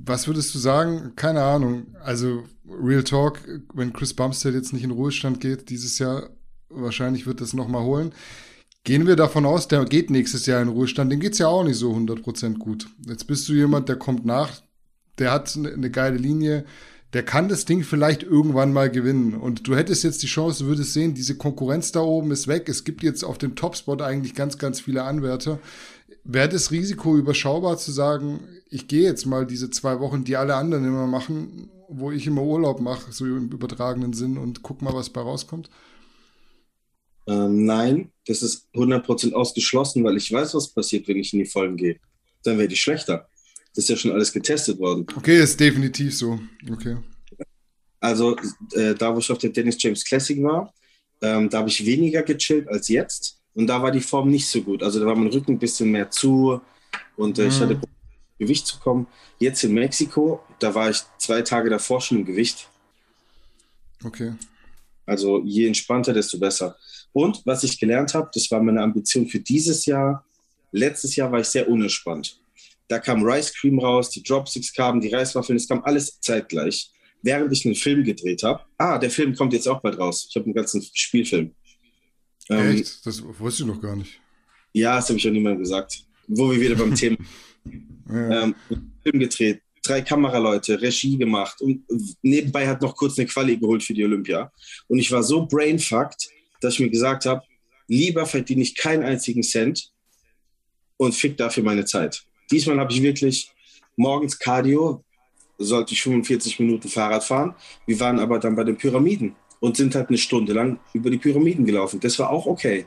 Was würdest du sagen? Keine Ahnung. Also, Real Talk, wenn Chris Bumstead jetzt nicht in Ruhestand geht dieses Jahr, wahrscheinlich wird das nochmal holen. Gehen wir davon aus, der geht nächstes Jahr in Ruhestand, dem geht's ja auch nicht so 100% gut. Jetzt bist du jemand, der kommt nach, der hat eine, eine geile Linie, der kann das Ding vielleicht irgendwann mal gewinnen. Und du hättest jetzt die Chance, würdest sehen, diese Konkurrenz da oben ist weg. Es gibt jetzt auf dem Topspot eigentlich ganz, ganz viele Anwärter. Wäre das Risiko überschaubar zu sagen, ich gehe jetzt mal diese zwei Wochen, die alle anderen immer machen, wo ich immer Urlaub mache, so im übertragenen Sinn und guck mal, was bei rauskommt? Ähm, nein, das ist 100% ausgeschlossen, weil ich weiß, was passiert, wenn ich in die Folgen gehe. Dann werde ich schlechter. Das ist ja schon alles getestet worden. Okay, ist definitiv so. Okay. Also, äh, da wo ich auf der Dennis James Classic war, ähm, da habe ich weniger gechillt als jetzt. Und da war die Form nicht so gut. Also, da war mein Rücken ein bisschen mehr zu und äh, mhm. ich hatte Gewicht zu kommen. Jetzt in Mexiko, da war ich zwei Tage davor schon im Gewicht. Okay. Also, je entspannter, desto besser. Und was ich gelernt habe, das war meine Ambition für dieses Jahr. Letztes Jahr war ich sehr unentspannt. Da kam Rice Cream raus, die Dropsticks kamen, die Reiswaffeln, es kam alles zeitgleich. Während ich einen Film gedreht habe. Ah, der Film kommt jetzt auch bald raus. Ich habe einen ganzen Spielfilm. Ähm, Echt? Das wusste ich noch gar nicht. Ja, das habe ich auch niemandem gesagt. Wo wir wieder beim Thema. [LAUGHS] Ja. Ähm, Film gedreht, drei Kameraleute, Regie gemacht und nebenbei hat noch kurz eine Quali geholt für die Olympia. Und ich war so brainfucked, dass ich mir gesagt habe, lieber verdiene ich keinen einzigen Cent und fick dafür meine Zeit. Diesmal habe ich wirklich morgens Cardio, sollte ich 45 Minuten Fahrrad fahren. Wir waren aber dann bei den Pyramiden und sind halt eine Stunde lang über die Pyramiden gelaufen. Das war auch okay.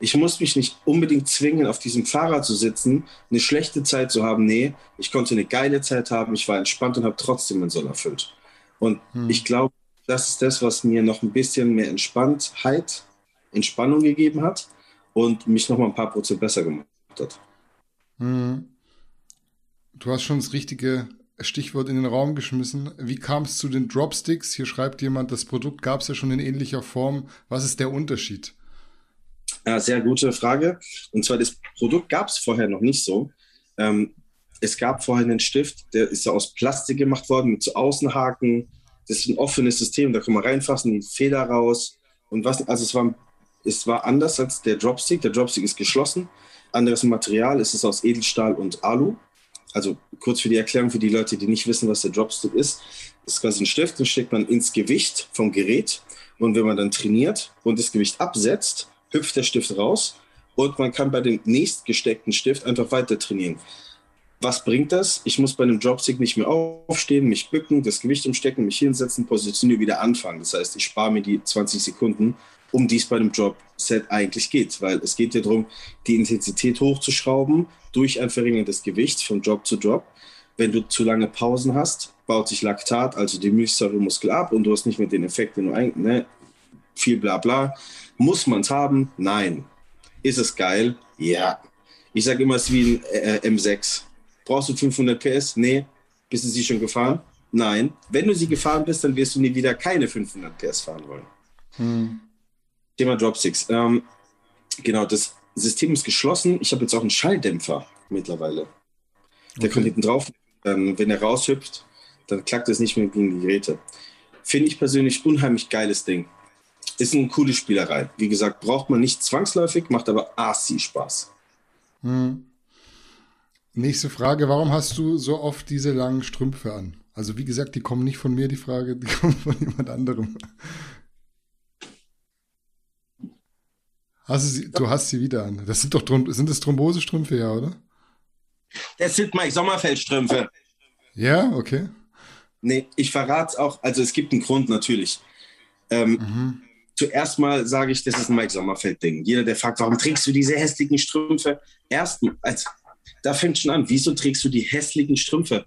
Ich muss mich nicht unbedingt zwingen, auf diesem Fahrrad zu sitzen, eine schlechte Zeit zu haben. Nee, ich konnte eine geile Zeit haben. Ich war entspannt und habe trotzdem meinen Soll erfüllt. Und hm. ich glaube, das ist das, was mir noch ein bisschen mehr Entspanntheit, Entspannung gegeben hat und mich noch mal ein paar Prozent besser gemacht hat. Mhm. Du hast schon das richtige Stichwort in den Raum geschmissen. Wie kam es zu den Dropsticks? Hier schreibt jemand, das Produkt gab es ja schon in ähnlicher Form. Was ist der Unterschied? Ja, sehr gute Frage. Und zwar, das Produkt gab es vorher noch nicht so. Ähm, es gab vorher einen Stift, der ist ja aus Plastik gemacht worden mit so Außenhaken. Das ist ein offenes System, da kann man reinfassen, die Feder raus. Und was, also es war, es war anders als der Dropstick. Der Dropstick ist geschlossen. Anderes Material, es ist aus Edelstahl und Alu. Also kurz für die Erklärung für die Leute, die nicht wissen, was der Dropstick ist. Das ist quasi ein Stift, den steckt man ins Gewicht vom Gerät. Und wenn man dann trainiert und das Gewicht absetzt, hüpft der Stift raus und man kann bei dem nächstgesteckten Stift einfach weiter trainieren. Was bringt das? Ich muss bei einem Dropstick nicht mehr aufstehen, mich bücken, das Gewicht umstecken, mich hinsetzen, positionieren, wieder anfangen. Das heißt, ich spare mir die 20 Sekunden, um dies bei einem Dropset eigentlich geht. Weil es geht ja darum, die Intensität hochzuschrauben durch ein verringertes Gewicht von Drop zu Drop. Wenn du zu lange Pausen hast, baut sich Laktat, also die Milchsäuremuskel ab und du hast nicht mehr den Effekt, den du eigentlich, ne, viel bla bla. Muss man es haben? Nein. Ist es geil? Ja. Ich sage immer, es ist wie ein äh, M6. Brauchst du 500 PS? Nee. Bist du sie schon gefahren? Nein. Wenn du sie gefahren bist, dann wirst du nie wieder keine 500 PS fahren wollen. Hm. Thema Dropsticks. Ähm, genau, das System ist geschlossen. Ich habe jetzt auch einen Schalldämpfer mittlerweile. Der okay. kommt hinten drauf. Ähm, wenn er raushüpft, dann klackt es nicht mehr gegen die Geräte. Finde ich persönlich unheimlich geiles Ding ist eine coole Spielerei. Wie gesagt, braucht man nicht zwangsläufig, macht aber assi Spaß. Hm. Nächste Frage, warum hast du so oft diese langen Strümpfe an? Also wie gesagt, die kommen nicht von mir, die Frage, die [LAUGHS] kommen von jemand anderem. Hast du, sie, du hast sie wieder an. Das sind doch sind das Thrombosestrümpfe, ja, oder? Das sind Mike Sommerfeld-Strümpfe. Ja, okay. Nee, ich verrate es auch. Also es gibt einen Grund natürlich. Ähm, mhm zuerst mal sage ich, das ist ein Mike Sommerfeld-Ding. Jeder, der fragt, warum trägst du diese hässlichen Strümpfe? Erstmal, als, da fängt schon an, wieso trägst du die hässlichen Strümpfe?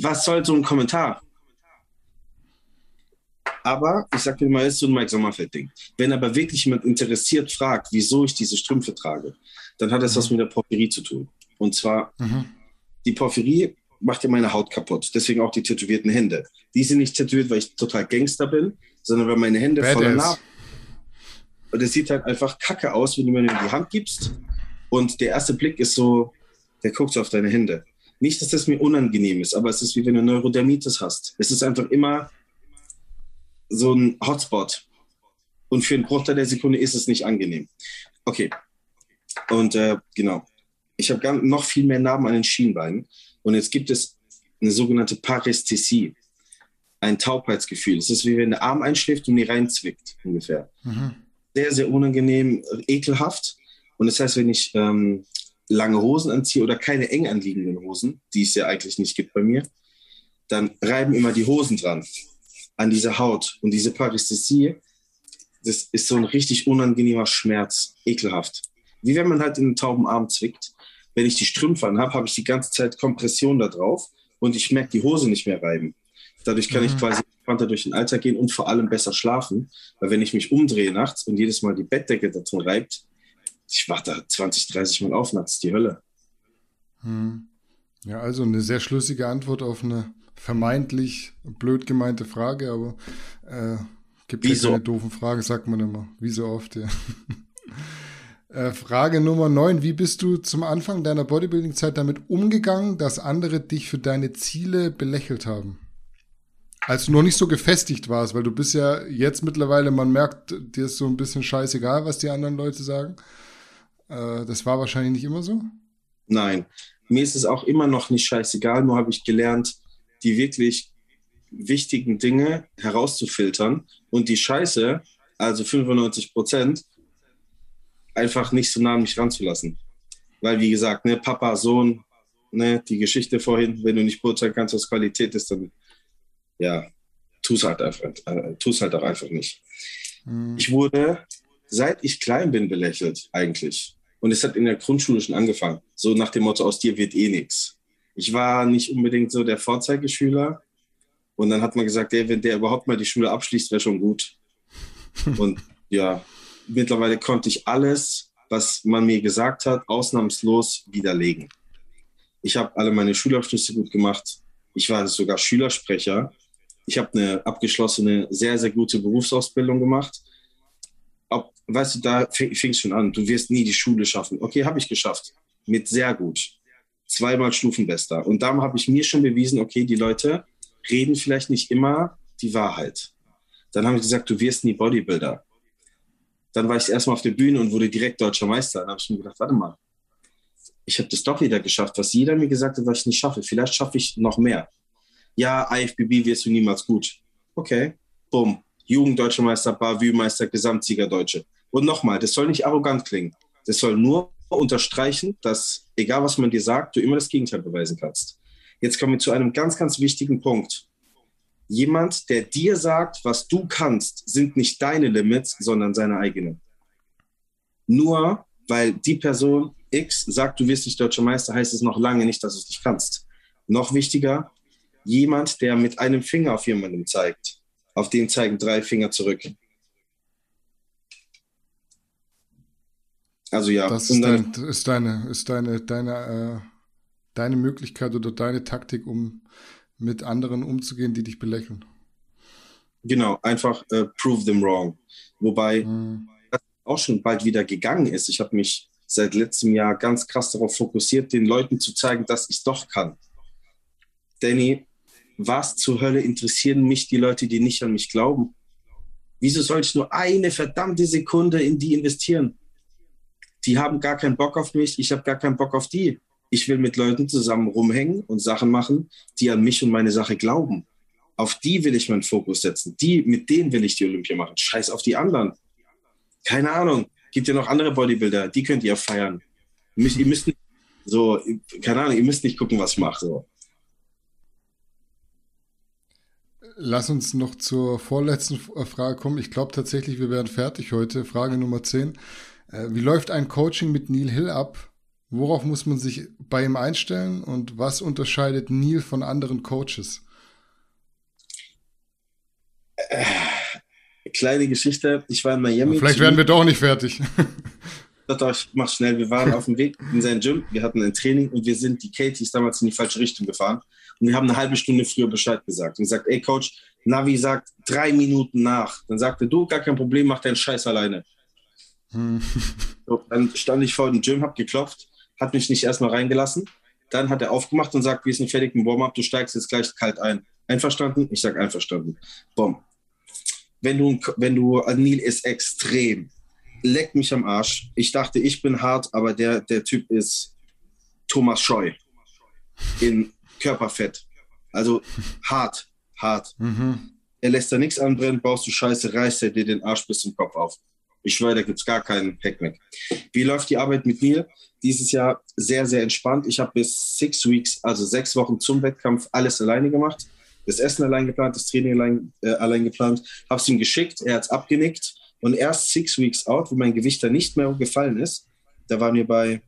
Was soll so ein Kommentar? Aber ich sage dir mal, es ist so ein Mike Sommerfeld-Ding. Wenn aber wirklich jemand interessiert fragt, wieso ich diese Strümpfe trage, dann hat das mhm. was mit der Porphyrie zu tun. Und zwar, mhm. die Porphyrie macht ja meine Haut kaputt. Deswegen auch die tätowierten Hände. Die sind nicht tätowiert, weil ich total Gangster bin, sondern weil meine Hände Badass. voller Narben. Und es sieht halt einfach kacke aus, wenn du mir die Hand gibst. Und der erste Blick ist so, der guckt so auf deine Hände. Nicht, dass das mir unangenehm ist, aber es ist wie wenn du Neurodermitis hast. Es ist einfach immer so ein Hotspot. Und für einen Bruchteil der Sekunde ist es nicht angenehm. Okay. Und äh, genau. Ich habe noch viel mehr Narben an den Schienbeinen. Und jetzt gibt es eine sogenannte Parästhesie ein Taubheitsgefühl. Es ist wie wenn der Arm einschläft und die reinzwickt, ungefähr. Mhm. Sehr, sehr unangenehm, ekelhaft. Und das heißt, wenn ich ähm, lange Hosen anziehe oder keine eng anliegenden Hosen, die es ja eigentlich nicht gibt bei mir, dann reiben immer die Hosen dran an dieser Haut. Und diese Parästhesie, das ist so ein richtig unangenehmer Schmerz, ekelhaft. Wie wenn man halt in einen tauben Arm zwickt. Wenn ich die Strümpfe anhabe, habe ich die ganze Zeit Kompression da drauf und ich merke die Hose nicht mehr reiben. Dadurch kann mhm. ich quasi entspannter durch den Alltag gehen und vor allem besser schlafen. Weil wenn ich mich umdrehe nachts und jedes Mal die Bettdecke da drin reibt, ich warte 20, 30 Mal auf nachts, die Hölle. Mhm. Ja, also eine sehr schlüssige Antwort auf eine vermeintlich blöd gemeinte Frage, aber äh, gibt ja keine doofen Fragen, sagt man immer. Wie so oft, ja. [LAUGHS] Äh, Frage Nummer 9. Wie bist du zum Anfang deiner Bodybuilding-Zeit damit umgegangen, dass andere dich für deine Ziele belächelt haben? Als du noch nicht so gefestigt warst, weil du bist ja jetzt mittlerweile, man merkt, dir ist so ein bisschen scheißegal, was die anderen Leute sagen. Äh, das war wahrscheinlich nicht immer so? Nein, mir ist es auch immer noch nicht scheißegal, nur habe ich gelernt, die wirklich wichtigen Dinge herauszufiltern und die Scheiße, also 95 Prozent, einfach nicht so nah an mich ranzulassen. Weil, wie gesagt, ne, Papa, Sohn, ne, die Geschichte vorhin, wenn du nicht beurteilen kannst, was Qualität ist, dann ja, tu es halt einfach, äh, tu's halt auch einfach nicht. Mhm. Ich wurde, seit ich klein bin, belächelt, eigentlich. Und es hat in der Grundschule schon angefangen. So nach dem Motto, aus dir wird eh nichts. Ich war nicht unbedingt so der Vorzeigeschüler. Und dann hat man gesagt, ey, wenn der überhaupt mal die Schule abschließt, wäre schon gut. [LAUGHS] Und ja, mittlerweile konnte ich alles, was man mir gesagt hat, ausnahmslos widerlegen. Ich habe alle meine Schulabschlüsse gut gemacht. Ich war sogar Schülersprecher. Ich habe eine abgeschlossene, sehr, sehr gute Berufsausbildung gemacht. Weißt du, da fing es schon an. Du wirst nie die Schule schaffen. Okay, habe ich geschafft. Mit sehr gut. Zweimal Stufenbester. Und dann habe ich mir schon bewiesen, okay, die Leute reden vielleicht nicht immer die Wahrheit. Dann haben sie gesagt, du wirst nie Bodybuilder. Dann war ich erstmal auf der Bühne und wurde direkt deutscher Meister. Dann habe ich mir gedacht, warte mal, ich habe das doch wieder geschafft, was jeder mir gesagt hat, was ich nicht schaffe. Vielleicht schaffe ich noch mehr. Ja, IFBB wirst du niemals gut. Okay, bumm. Jugenddeutscher Meister, Bavü-Meister, Gesamtsieger Deutsche. Und nochmal, das soll nicht arrogant klingen. Das soll nur unterstreichen, dass egal was man dir sagt, du immer das Gegenteil beweisen kannst. Jetzt kommen wir zu einem ganz, ganz wichtigen Punkt. Jemand, der dir sagt, was du kannst, sind nicht deine Limits, sondern seine eigenen. Nur weil die Person X sagt, du wirst nicht deutscher Meister, heißt es noch lange nicht, dass du es nicht kannst. Noch wichtiger, jemand, der mit einem Finger auf jemanden zeigt, auf den zeigen drei Finger zurück. Also ja. Das ist, dein, ist deine, ist deine, deine, äh, deine Möglichkeit oder deine Taktik, um mit anderen umzugehen, die dich belächeln. Genau, einfach äh, prove them wrong. Wobei mhm. das auch schon bald wieder gegangen ist. Ich habe mich seit letztem Jahr ganz krass darauf fokussiert, den Leuten zu zeigen, dass ich es doch kann. Danny, was zur Hölle interessieren mich die Leute, die nicht an mich glauben? Wieso soll ich nur eine verdammte Sekunde in die investieren? Die haben gar keinen Bock auf mich, ich habe gar keinen Bock auf die. Ich will mit Leuten zusammen rumhängen und Sachen machen, die an mich und meine Sache glauben. Auf die will ich meinen Fokus setzen. Die, mit denen will ich die Olympia machen. Scheiß auf die anderen. Keine Ahnung. Gibt ja noch andere Bodybuilder, die könnt ihr feiern. Ihr müsst nicht, so, keine Ahnung, ihr müsst nicht gucken, was ich mache. So. Lass uns noch zur vorletzten Frage kommen. Ich glaube tatsächlich, wir werden fertig heute. Frage Nummer 10. Äh, wie läuft ein Coaching mit Neil Hill ab? Worauf muss man sich bei ihm einstellen und was unterscheidet Neil von anderen Coaches? Äh, kleine Geschichte. Ich war in Miami. Vielleicht werden wir doch nicht fertig. Doch, doch, ich mach schnell. Wir waren auf dem Weg in sein Gym. Wir hatten ein Training und wir sind, die Katie ist damals in die falsche Richtung gefahren. Und wir haben eine halbe Stunde früher Bescheid gesagt. Und gesagt, ey Coach, Navi sagt drei Minuten nach. Dann sagte du, gar kein Problem, mach deinen Scheiß alleine. Hm. So, dann stand ich vor dem Gym, hab geklopft hat mich nicht erstmal reingelassen. Dann hat er aufgemacht und sagt, wir sind fertig mit Warm-up, du steigst jetzt gleich kalt ein. Einverstanden? Ich sage einverstanden. Bom. Wenn du, wenn du, Neil ist extrem. Leck mich am Arsch. Ich dachte, ich bin hart, aber der, der Typ ist Thomas Scheu. In Körperfett. Also hart, hart. Mhm. Er lässt da nichts anbrennen, baust du Scheiße, reißt er dir den Arsch bis zum Kopf auf. Ich schwöre, da gibt es gar keinen Hackmack. Wie läuft die Arbeit mit mir? Dieses Jahr sehr, sehr entspannt. Ich habe bis six weeks, also sechs Wochen zum Wettkampf, alles alleine gemacht. Das Essen allein geplant, das Training allein, äh, allein geplant. Habe es ihm geschickt, er hat es abgenickt. Und erst six weeks out, wo mein Gewicht dann nicht mehr gefallen ist, da waren wir bei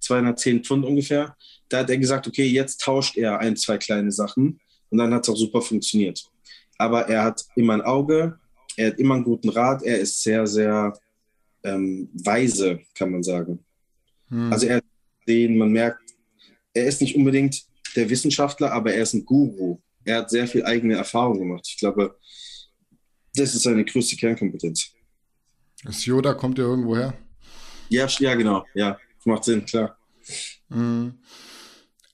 210 Pfund ungefähr, da hat er gesagt, okay, jetzt tauscht er ein, zwei kleine Sachen. Und dann hat es auch super funktioniert. Aber er hat immer ein Auge, er hat immer einen guten Rat, er ist sehr, sehr ähm, weise, kann man sagen. Hm. Also er den, man merkt, er ist nicht unbedingt der Wissenschaftler, aber er ist ein Guru. Er hat sehr viel eigene Erfahrung gemacht. Ich glaube, das ist seine größte Kernkompetenz. Das Yoda kommt ja irgendwo her. Ja, ja, genau. Ja, macht Sinn, klar. Mhm.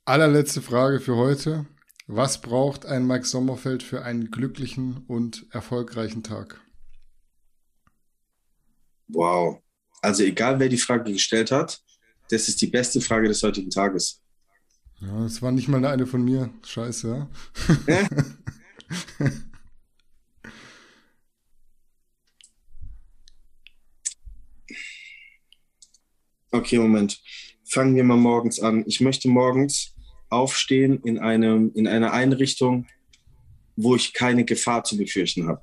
Allerletzte Frage für heute. Was braucht ein Mike Sommerfeld für einen glücklichen und erfolgreichen Tag? Wow. Also egal, wer die Frage gestellt hat, das ist die beste Frage des heutigen Tages. Ja, das war nicht mal eine von mir. Scheiße, ja. [LAUGHS] okay, Moment. Fangen wir mal morgens an. Ich möchte morgens aufstehen in, einem, in einer Einrichtung, wo ich keine Gefahr zu befürchten habe.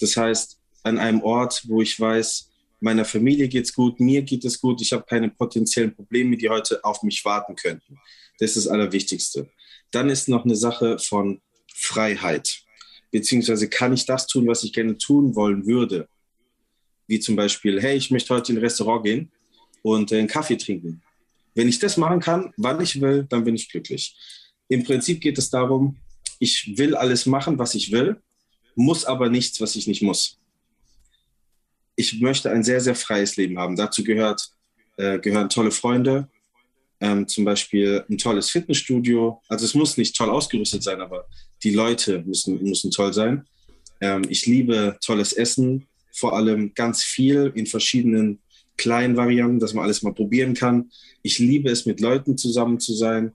Das heißt, an einem Ort, wo ich weiß, meiner Familie geht es gut, mir geht es gut, ich habe keine potenziellen Probleme, die heute auf mich warten könnten. Das ist das Allerwichtigste. Dann ist noch eine Sache von Freiheit. Beziehungsweise kann ich das tun, was ich gerne tun wollen würde. Wie zum Beispiel, hey, ich möchte heute in ein Restaurant gehen und einen Kaffee trinken Wenn ich das machen kann, wann ich will, dann bin ich glücklich. Im Prinzip geht es darum, ich will alles machen, was ich will, muss aber nichts, was ich nicht muss. Ich möchte ein sehr, sehr freies Leben haben. Dazu gehört, äh, gehören tolle Freunde, ähm, zum Beispiel ein tolles Fitnessstudio. Also es muss nicht toll ausgerüstet sein, aber die Leute müssen, müssen toll sein. Ähm, ich liebe tolles Essen, vor allem ganz viel in verschiedenen kleinen Varianten, dass man alles mal probieren kann. Ich liebe es, mit Leuten zusammen zu sein,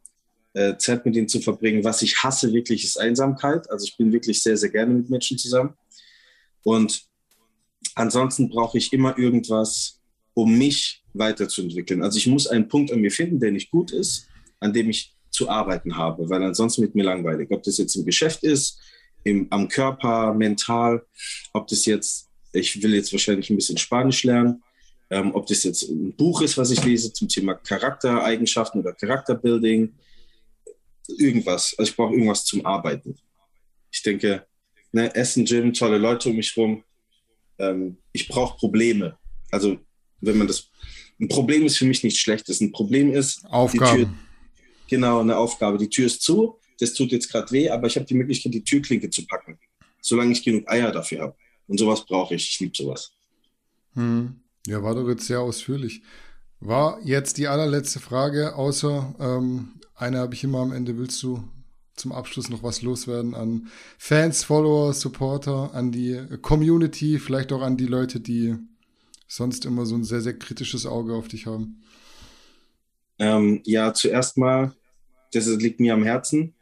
äh, Zeit mit ihnen zu verbringen. Was ich hasse wirklich ist Einsamkeit. Also ich bin wirklich sehr, sehr gerne mit Menschen zusammen. Und ansonsten brauche ich immer irgendwas, um mich weiterzuentwickeln. Also ich muss einen Punkt an mir finden, der nicht gut ist, an dem ich zu arbeiten habe, weil ansonsten mit mir langweilig. Ob das jetzt im Geschäft ist, im, am Körper, mental, ob das jetzt, ich will jetzt wahrscheinlich ein bisschen Spanisch lernen, ähm, ob das jetzt ein Buch ist, was ich lese zum Thema Charaktereigenschaften oder Charakterbuilding, irgendwas. Also ich brauche irgendwas zum Arbeiten. Ich denke, ne, Essen, Gym, tolle Leute um mich rum. Ähm, ich brauche Probleme. Also wenn man das, ein Problem ist für mich nichts Schlechtes. Ein Problem ist Aufgabe. Tür, genau eine Aufgabe. Die Tür ist zu. Das tut jetzt gerade weh, aber ich habe die Möglichkeit, die Türklinke zu packen, solange ich genug Eier dafür habe. Und sowas brauche ich. Ich liebe sowas. Hm. Ja, war doch jetzt sehr ausführlich. War jetzt die allerletzte Frage, außer ähm, eine habe ich immer am Ende. Willst du zum Abschluss noch was loswerden an Fans, Follower, Supporter, an die Community, vielleicht auch an die Leute, die sonst immer so ein sehr, sehr kritisches Auge auf dich haben? Ähm, ja, zuerst mal, das liegt mir am Herzen.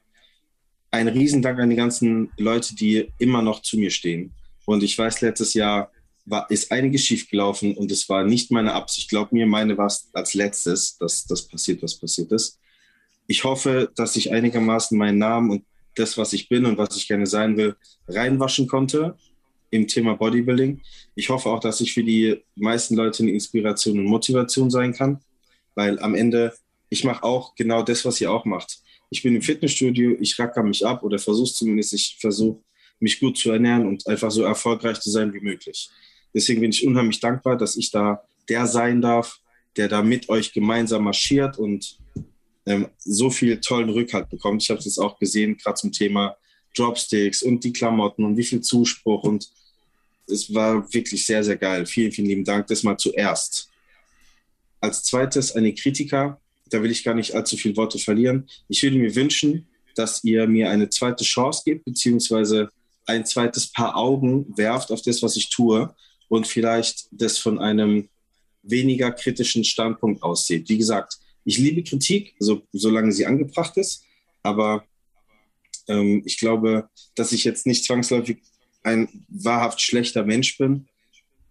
Ein Riesendank an die ganzen Leute, die immer noch zu mir stehen. Und ich weiß, letztes Jahr war, ist einiges schiefgelaufen und es war nicht meine Absicht. Glaub mir, meine war es als letztes, dass das passiert, was passiert ist. Ich hoffe, dass ich einigermaßen meinen Namen und das, was ich bin und was ich gerne sein will, reinwaschen konnte im Thema Bodybuilding. Ich hoffe auch, dass ich für die meisten Leute eine Inspiration und Motivation sein kann, weil am Ende, ich mache auch genau das, was ihr auch macht. Ich bin im Fitnessstudio, ich racker mich ab oder versuche zumindest, ich versuche mich gut zu ernähren und einfach so erfolgreich zu sein wie möglich. Deswegen bin ich unheimlich dankbar, dass ich da der sein darf, der da mit euch gemeinsam marschiert und ähm, so viel tollen Rückhalt bekommt. Ich habe es auch gesehen, gerade zum Thema Dropsticks und die Klamotten und wie viel Zuspruch und es war wirklich sehr, sehr geil. Vielen, vielen lieben Dank. Das mal zuerst. Als zweites eine Kritiker. Da will ich gar nicht allzu viele Worte verlieren. Ich würde mir wünschen, dass ihr mir eine zweite Chance gebt, beziehungsweise ein zweites Paar Augen werft auf das, was ich tue und vielleicht das von einem weniger kritischen Standpunkt aussieht. Wie gesagt, ich liebe Kritik, so, solange sie angebracht ist, aber ähm, ich glaube, dass ich jetzt nicht zwangsläufig ein wahrhaft schlechter Mensch bin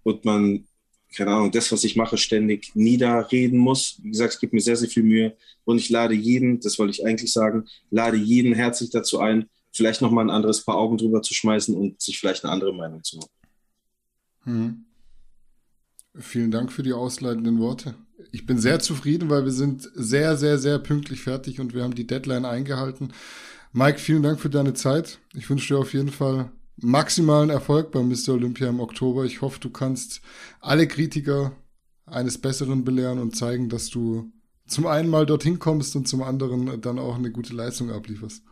und man, keine Ahnung, das, was ich mache, ständig niederreden muss. Wie gesagt, es gibt mir sehr, sehr viel Mühe und ich lade jeden, das wollte ich eigentlich sagen, lade jeden herzlich dazu ein, vielleicht nochmal ein anderes Paar Augen drüber zu schmeißen und sich vielleicht eine andere Meinung zu machen. Hm. Vielen Dank für die ausleitenden Worte. Ich bin sehr zufrieden, weil wir sind sehr, sehr, sehr pünktlich fertig und wir haben die Deadline eingehalten. Mike, vielen Dank für deine Zeit. Ich wünsche dir auf jeden Fall maximalen Erfolg beim Mr. Olympia im Oktober. Ich hoffe, du kannst alle Kritiker eines Besseren belehren und zeigen, dass du zum einen mal dorthin kommst und zum anderen dann auch eine gute Leistung ablieferst.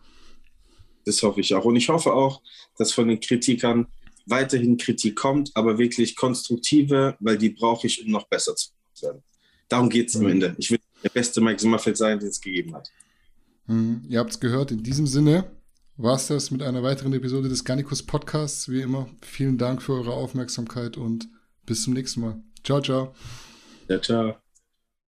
Das hoffe ich auch. Und ich hoffe auch, dass von den Kritikern weiterhin Kritik kommt, aber wirklich konstruktive, weil die brauche ich, um noch besser zu werden. Darum geht es mhm. am Ende. Ich will der beste Mike Sommerfeld sein, den es gegeben hat. Mhm. Ihr habt es gehört. In diesem Sinne war es das mit einer weiteren Episode des Garnicus Podcasts. Wie immer, vielen Dank für eure Aufmerksamkeit und bis zum nächsten Mal. Ciao, ciao. Ja, ciao.